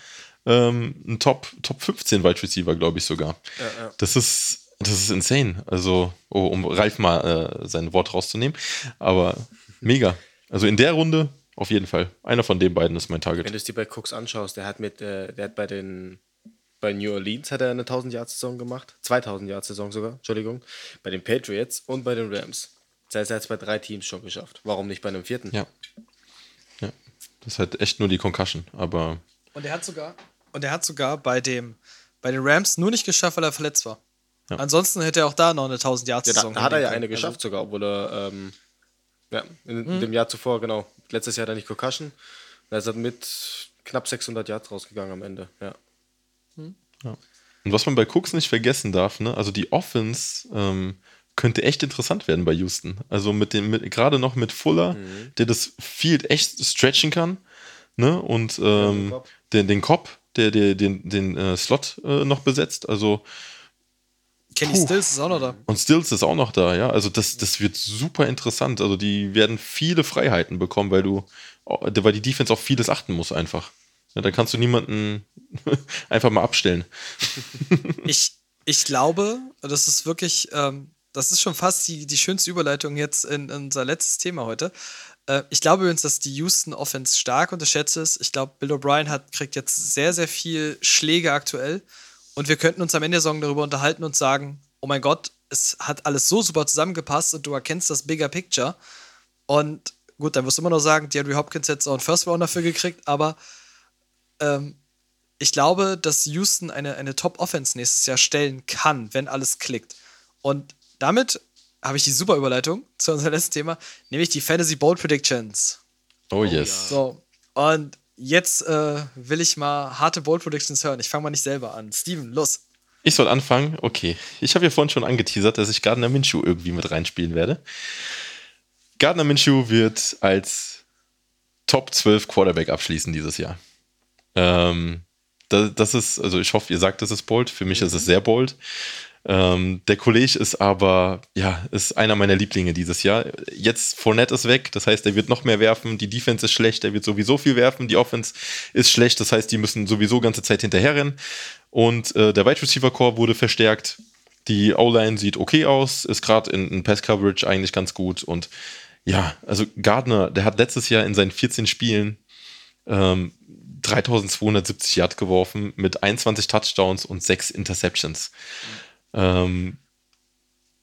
ähm, ein Top, Top 15 Wide Receiver, glaube ich sogar. Ja, ja. Das ist, das ist insane. Also, oh, um Ralf mal äh, sein Wort rauszunehmen. Aber mega. Also in der Runde auf jeden Fall. Einer von den beiden ist mein Wenn du Target. es dir bei Cooks anschaust, der hat mit, äh, der hat bei den bei New Orleans hat er eine 1000 Yard Saison gemacht, 2000 Yard Saison sogar, Entschuldigung, bei den Patriots und bei den Rams. Das heißt, er hat es bei drei Teams schon geschafft. Warum nicht bei einem vierten? Ja. Ja. Das ist halt echt nur die Concussion. Aber Und er hat sogar, und er hat sogar bei dem, bei den Rams nur nicht geschafft, weil er verletzt war. Ja. Ansonsten hätte er auch da noch eine 1000 Yards Ja, da, Saison da hat er ja eine können. geschafft sogar, obwohl er ähm, ja, in, Mhm. in dem Jahr zuvor, genau. Letztes Jahr hat er nicht Concussion. Da ist er mit knapp 600 Yards rausgegangen am Ende. Ja. Und was man bei Cooks nicht vergessen darf, ne, also die Offense ähm, könnte echt interessant werden bei Houston. Also mit dem, mit, gerade noch mit Fuller, der das Field echt stretchen kann, ne, und ähm, den, den Cobb, der, der den, den äh, Slot äh, noch besetzt. Also Kenny Puh. Stills ist auch noch da. und Stills ist auch noch da, ja. Also das, das wird super interessant. Also die werden viele Freiheiten bekommen, weil du, weil die Defense auf vieles achten muss einfach. Ja, da kannst du niemanden einfach mal abstellen. Ich, ich glaube, das ist wirklich, ähm, das ist schon fast die, die schönste Überleitung jetzt in, in unser letztes Thema heute. Äh, ich glaube übrigens, dass die Houston Offense stark unterschätzt ist. Ich glaube, Bill O'Brien hat, kriegt jetzt sehr, sehr viel Schläge aktuell. Und wir könnten uns am Ende der Saison darüber unterhalten und sagen, oh mein Gott, es hat alles so super zusammengepasst und du erkennst das Bigger Picture. Und gut, dann wirst du immer noch sagen, DeAndre Hopkins hätte auch einen First Round dafür gekriegt, aber ähm, ich glaube, dass Houston eine, eine Top-Offense nächstes Jahr stellen kann, wenn alles klickt. Und damit habe ich die super Überleitung zu unserem letzten Thema, nämlich die Fantasy Bold Predictions. Oh, yes. So, und jetzt äh, will ich mal harte Bold Predictions hören. Ich fange mal nicht selber an. Steven, los. Ich soll anfangen? Okay. Ich habe ja vorhin schon angeteasert, dass ich Gardner Minshew irgendwie mit reinspielen werde. Gardner Minshew wird als Top 12 Quarterback abschließen dieses Jahr. Ähm, das, das ist, also ich hoffe, ihr sagt, das ist bold. Für mich ist es sehr bold. Ähm, der Kollege ist aber, ja, ist einer meiner Lieblinge dieses Jahr. Jetzt Fournette ist weg, das heißt, er wird noch mehr werfen. Die Defense ist schlecht, er wird sowieso viel werfen. Die Offense ist schlecht, das heißt, die müssen sowieso ganze Zeit hinterherrennen. Und äh, der Wide Receiver Core wurde verstärkt. Die O-Line sieht okay aus, ist gerade in, in Pass Coverage eigentlich ganz gut. Und ja, also Gardner, der hat letztes Jahr in seinen 14 Spielen ähm, 3270 Yard geworfen mit 21 Touchdowns und 6 Interceptions. Ähm,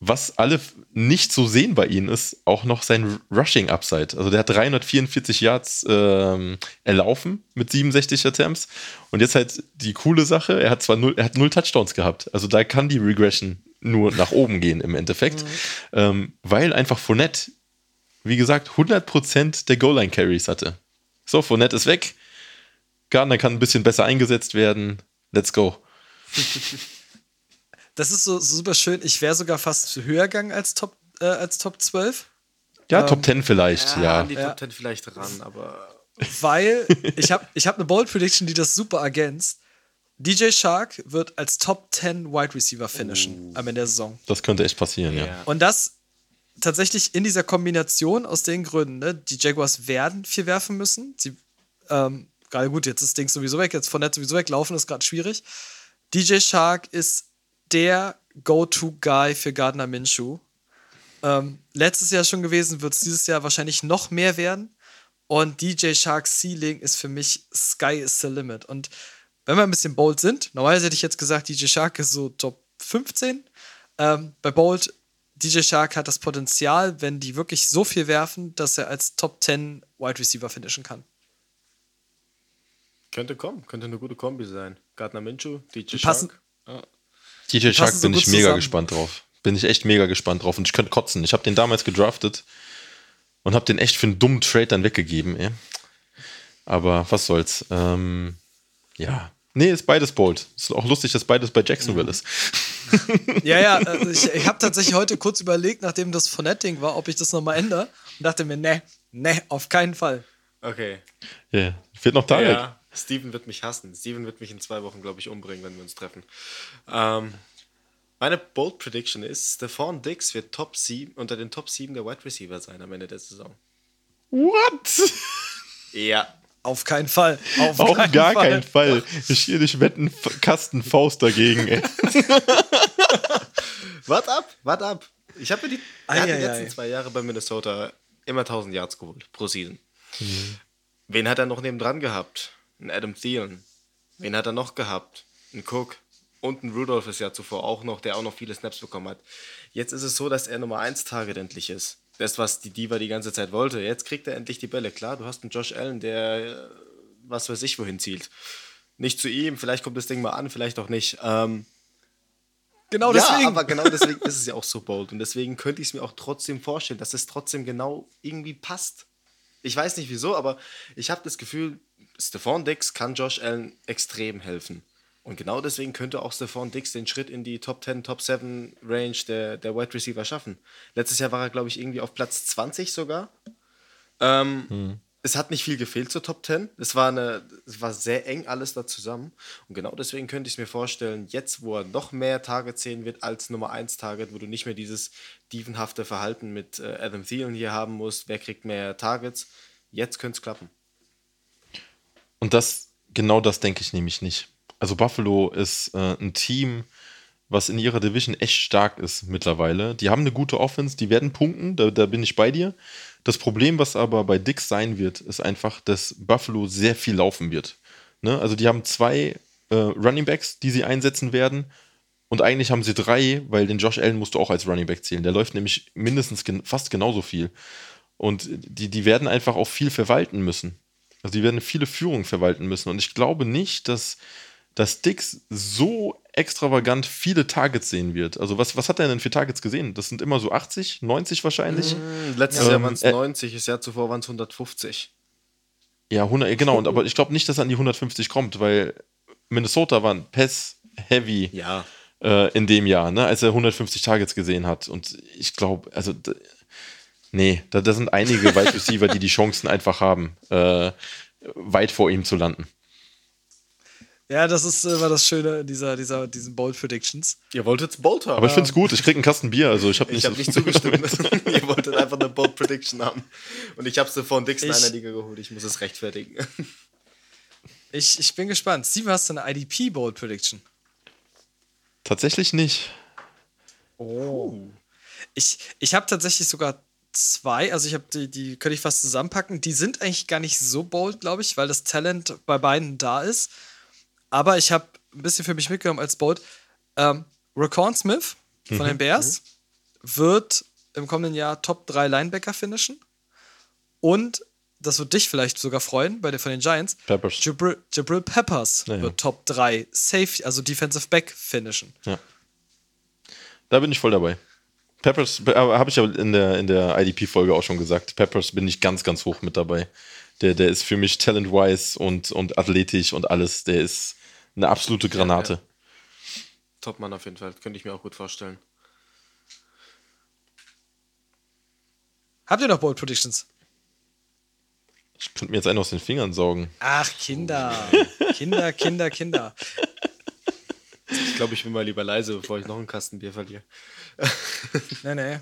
was alle nicht so sehen bei ihnen ist, auch noch sein Rushing Upside. Also der hat 344 Yards ähm, erlaufen mit 67 Attempts. Und jetzt halt die coole Sache, er hat zwar null, er hat null Touchdowns gehabt. Also da kann die Regression nur nach oben gehen im Endeffekt. Ähm, weil einfach Fournette, wie gesagt, 100% der Goal-Line-Carries hatte. So, Fournette ist weg. Gardner kann ein bisschen besser eingesetzt werden. Let's go. Das ist so, so super schön. Ich wäre sogar fast höher gegangen als Top, äh, als Top 12. Ja, Ähm, Top 10 vielleicht, ja. an die Ja. Top 10 vielleicht ran, aber Weil ich habe ich hab eine Bold Prediction, die das super ergänzt. DJ Shark wird als Top 10 Wide Receiver finishen am Ende der Saison. Das könnte echt passieren, ja. Ja. Und das tatsächlich in dieser Kombination aus den Gründen, ne? die Jaguars werden viel werfen müssen. Sie, ähm, gerade gut, jetzt ist das Ding sowieso weg, jetzt von Netz sowieso weglaufen, ist gerade schwierig. DJ Shark ist der Go-To-Guy für Gardner Minshew. Ähm, letztes Jahr schon gewesen, wird es dieses Jahr wahrscheinlich noch mehr werden. Und DJ Sharks Ceiling ist für mich Sky is the limit. Und wenn wir ein bisschen bold sind, normalerweise hätte ich jetzt gesagt, DJ Shark ist so Top 15. Ähm, bei Bold, DJ Shark hat das Potenzial, wenn die wirklich so viel werfen, dass er als Top 10 Wide Receiver finishen kann. Könnte kommen, könnte eine gute Kombi sein. Gardner Minshew, DJ passen- Shark. DJ Shark so bin ich mega zusammen. gespannt drauf. Bin ich echt mega gespannt drauf und ich könnte kotzen. Ich habe den damals gedraftet und habe den echt für einen dummen Trade dann weggegeben, ey. Aber was soll's. Ähm, ja. Nee, ist beides bold. Ist auch lustig, dass beides bei Jacksonville ist. Ja, ja, also ich, ich habe tatsächlich heute kurz überlegt, nachdem das Fournette-Ding war, ob ich das nochmal ändere und dachte mir, ne, ne, auf keinen Fall. Okay. Ja. Fehlt noch Tarek. Ja, Steven wird mich hassen. Steven wird mich in zwei Wochen, glaube ich, umbringen, wenn wir uns treffen. Ähm, meine Bold Prediction ist, Stephon Diggs wird Top 7, unter den Top 7 der Wide Receiver sein am Ende der Saison. What? Ja. Auf keinen Fall. Auf, Auf keinen gar Fall. keinen Fall. Ich nicht wetten, F- Kasten Faust dagegen, ey. Wart ab, wart ab. Ich habe mir die, er hat die letzten ei. zwei Jahre bei Minnesota immer 1000 Yards geholt pro Season. Wen hat er noch nebendran gehabt? Ein Adam Thielen. Wen hat er noch gehabt? Ein Cook. Und ein Rudolph ist ja zuvor auch noch, der auch noch viele Snaps bekommen hat. Jetzt ist es so, dass er Nummer 1 Target endlich ist. Das, was die Diva die ganze Zeit wollte. Jetzt kriegt er endlich die Bälle. Klar, du hast einen Josh Allen, der äh, was weiß ich wohin zielt. Nicht zu ihm, vielleicht kommt das Ding mal an, vielleicht auch nicht. Ähm, Genau ja, deswegen. aber genau deswegen ist es ja auch so bold. Und deswegen könnte ich es mir auch trotzdem vorstellen, dass es trotzdem genau irgendwie passt. Ich weiß nicht wieso, aber ich habe das Gefühl, Stephon Dix kann Josh Allen extrem helfen. Und genau deswegen könnte auch Stephon Dix den Schritt in die Top 10, Top 7 Range der, der Wide Receiver schaffen. Letztes Jahr war er, glaube ich, irgendwie auf Platz 20 sogar. Ähm, Es hat nicht viel gefehlt zur Top 10. Es war, eine, es war sehr eng alles da zusammen. Und genau deswegen könnte ich es mir vorstellen, jetzt, wo er noch mehr Targets sehen wird als Nummer 1 Target, wo du nicht mehr dieses dievenhafte Verhalten mit äh, Adam Thielen hier haben musst, wer kriegt mehr Targets, jetzt könnte es klappen. Und das, genau das denke ich nämlich nicht. Also Buffalo ist äh, ein Team, was in ihrer Division echt stark ist mittlerweile. Die haben eine gute Offense, die werden punkten, da, da bin ich bei dir. Das Problem, was aber bei Dix sein wird, ist einfach, dass Buffalo sehr viel laufen wird. Ne? Also die haben zwei äh, Running Backs, die sie einsetzen werden. Und eigentlich haben sie drei, weil den Josh Allen musst du auch als Running Back zählen. Der läuft nämlich mindestens gen fast genauso viel. Und die, die werden einfach auch viel verwalten müssen. Also die werden viele Führungen verwalten müssen. Und ich glaube nicht, dass, dass Dix so extravagant viele Targets sehen wird. Also was, was hat er denn für Targets gesehen? Das sind immer so 80, 90 wahrscheinlich. Letztes Ähm, Jahr waren es äh, 90, das Jahr zuvor waren es 150. Ja, 100, genau. Und, aber ich glaube nicht, dass er an die 150 kommt, weil Minnesota war ein Pass-Heavy Ja. äh, in dem Jahr, ne, als er 150 Targets gesehen hat. Und ich glaube, also, nee, da, da sind einige Wide Receiver, die die Chancen einfach haben, äh, weit vor ihm zu landen. Ja, das ist immer das Schöne dieser, dieser, diesen Bold Predictions. Ihr wolltet Bolt haben. Aber ich finde es gut, ich krieg einen Kasten Bier, also ich habe nicht, ich habe nicht zugestimmt. Ihr wolltet einfach eine Bold Prediction haben. Und ich habe sie von Dix in Ich- einer Liga geholt. Ich muss es rechtfertigen. Ich, ich bin gespannt. Steven, hast du eine IDP Bold Prediction? Tatsächlich nicht. Oh. Ich, ich habe tatsächlich sogar zwei, also ich habe die, die könnte ich fast zusammenpacken. Die sind eigentlich gar nicht so bold, glaube ich, weil das Talent bei beiden da ist. Aber ich habe ein bisschen für mich mitgenommen als bold. Ähm, Raquan Smith von den Bears wird im kommenden Jahr Top 3 Linebacker finishen. Und das wird dich vielleicht sogar freuen bei der, von den Giants. Peppers. Jabril, Jabril Peppers Ja, ja. wird Top 3 Safe, also Defensive Back finishen. Ja. Da bin ich voll dabei. Peppers, habe ich ja in der, in der IDP-Folge auch schon gesagt. Peppers bin ich ganz, ganz hoch mit dabei. Der, der ist für mich talent-wise und, und athletisch und alles. Der ist eine absolute Granate. Topmann auf jeden Fall. Könnte ich mir auch gut vorstellen. Habt ihr noch Bold Predictions? Ich könnte mir jetzt einen aus den Fingern saugen. Ach, Kinder. Kinder, Kinder, Kinder. Glaube, ich bin mal lieber leise, bevor ich noch einen Kasten Bier verliere. Nee, nee.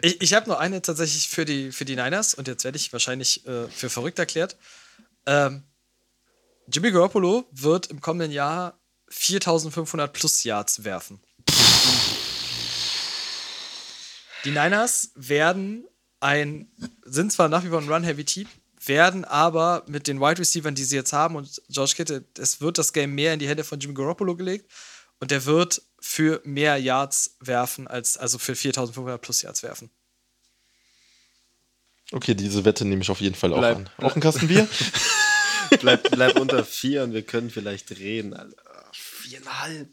Ich, ich habe noch eine tatsächlich für die, für die Niners und jetzt werde ich wahrscheinlich äh, für verrückt erklärt. Ähm, Jimmy Garoppolo wird im kommenden Jahr 4500 plus Yards werfen. Die Niners werden ein, sind zwar nach wie vor ein Run-Heavy-Team, werden aber mit den Wide Receivers, die sie jetzt haben und George Kittle, es wird das Game mehr in die Hände von Jimmy Garoppolo gelegt und der wird für mehr Yards werfen, als also für 4500 plus Yards werfen. Okay, diese Wette nehme ich auf jeden Fall auch Bleib- an. Auch ein Kasten Bier? Bleib, bleib unter vier und wir können vielleicht reden. Also, viereinhalb.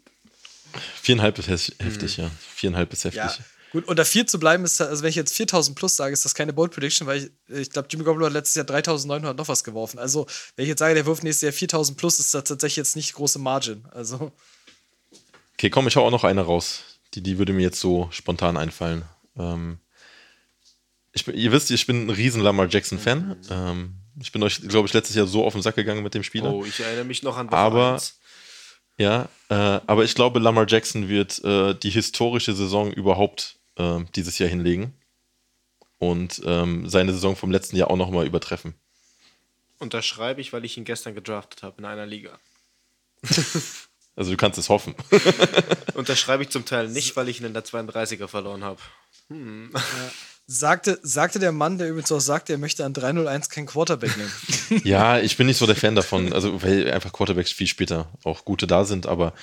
Viereinhalb ist heftig, ja. Viereinhalb ist heftig. Ja. Gut, unter 4 zu bleiben ist, also wenn ich jetzt 4000 plus sage, ist das keine Bold Prediction, weil ich, ich glaube, Jimmy Garoppolo hat letztes Jahr 3900 noch was geworfen. Also, wenn ich jetzt sage, der wirft nächstes Jahr 4000 plus, ist das tatsächlich jetzt nicht große Margin. Also, Okay, komm, ich hau auch noch eine raus. Die, die würde mir jetzt so spontan einfallen. Ähm, ich ihr wisst, ich bin ein riesen Lamar Jackson-Fan. Ähm, ich bin euch, glaube ich, letztes Jahr so auf den Sack gegangen mit dem Spieler. Oh, ich erinnere mich noch an Woche Aber- eins. Ja, äh, aber ich glaube, Lamar Jackson wird äh, die historische Saison überhaupt äh, dieses Jahr hinlegen und ähm, seine Saison vom letzten Jahr auch nochmal übertreffen. Unterschreibe ich, weil ich ihn gestern gedraftet habe in einer Liga. Also du kannst es hoffen. Unterschreibe ich zum Teil nicht, weil ich ihn in der 32er verloren habe. sagte, sagte der Mann, der übrigens auch sagte, er möchte an 301 keinen Quarterback nehmen. ja, ich bin nicht so der Fan davon, also weil einfach Quarterbacks viel später auch gute da sind, aber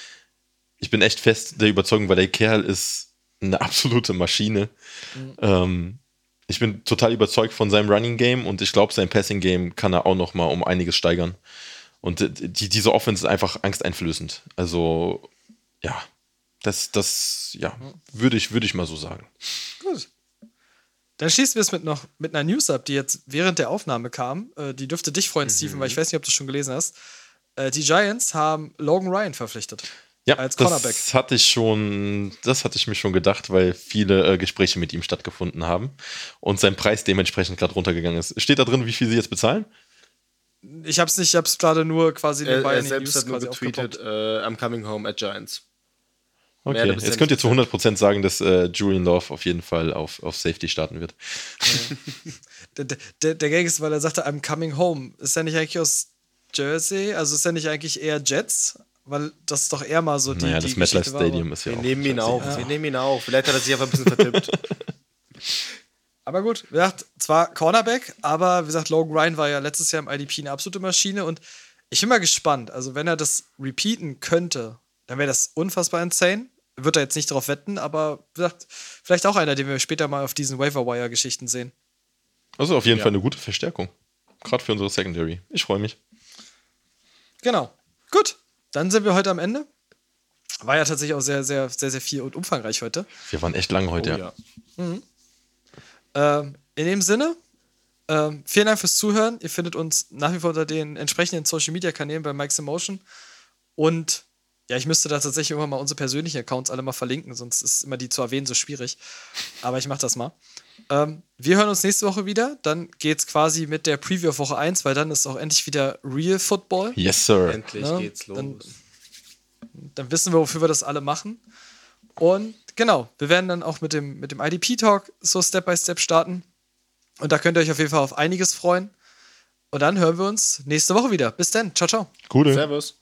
ich bin echt fest der Überzeugung, weil der Kerl ist eine absolute Maschine. Ähm, ich bin total überzeugt von seinem Running Game und ich glaube, sein Passing Game kann er auch noch mal um einiges steigern. Und äh, die, diese Offense ist einfach angsteinflößend. Also, ja, das, das, ja, würde ich, würde ich mal so sagen. Gut. Dann schließen wir es mit noch mit einer News ab, die jetzt während der Aufnahme kam. Äh, die dürfte dich freuen, Steven, weil ich weiß nicht, ob du es schon gelesen hast. Äh, die Giants haben Logan Ryan verpflichtet. Ja, Als Cornerback. das hatte ich schon, das hatte ich mir schon gedacht, weil viele äh, Gespräche mit ihm stattgefunden haben und sein Preis dementsprechend gerade runtergegangen ist. Steht da drin, wie viel sie jetzt bezahlen? Ich hab's nicht, ich hab's gerade nur quasi Er, nebenbei er in die selbst News hat nur quasi getweetet, äh, I'm coming home at Giants. Okay, er jetzt könnt ihr zu 100% sagen, dass äh, Julian Love auf jeden Fall auf, auf Safety starten wird. Der, der, der Gag ist, weil er sagte, I'm coming home. Ist er nicht eigentlich aus Jersey? Also ist er nicht eigentlich eher Jets? Weil das ist doch eher mal so die. naja, die das MetLife Stadium ist ja Wir auch. nehmen ihn auf. Wir nehmen ihn auf. Vielleicht hat er sich einfach ein bisschen vertippt. Aber gut, wie gesagt, zwar Cornerback, aber wie gesagt, Logan Ryan war ja letztes Jahr im IDP eine absolute Maschine und ich bin mal gespannt. Also, wenn er das repeaten könnte, dann wäre das unfassbar insane. Wird er jetzt nicht drauf wetten, aber wie gesagt, vielleicht auch einer, den wir später mal auf diesen Waiver-Wire-Geschichten sehen. Also auf jeden Ja. Fall eine gute Verstärkung. Gerade für unsere Secondary. Ich freue mich. Genau. Gut, dann sind wir heute am Ende. War ja tatsächlich auch sehr, sehr, sehr, sehr viel und umfangreich heute. Wir waren echt lang heute. Oh, ja. ja. Ähm, in dem Sinne, ähm, vielen Dank fürs Zuhören. Ihr findet uns nach wie vor unter den entsprechenden Social Media Kanälen bei Mike's Emotion. Und ja, ich müsste da tatsächlich irgendwann mal unsere persönlichen Accounts alle mal verlinken, sonst ist immer die zu erwähnen so schwierig. Aber ich mache das mal. Ähm, wir hören uns nächste Woche wieder. Dann geht's quasi mit der Preview auf Woche 1, weil dann ist auch endlich wieder Real Football. Yes, Sir. Endlich Ja, geht's los. dann- Dann wissen wir, wofür wir das alle machen. Und genau, wir werden dann auch mit dem, mit dem IDP-Talk so Step by Step starten. Und da könnt ihr euch auf jeden Fall auf einiges freuen. Und dann hören wir uns nächste Woche wieder. Bis dann. Ciao, ciao. Gute. Servus.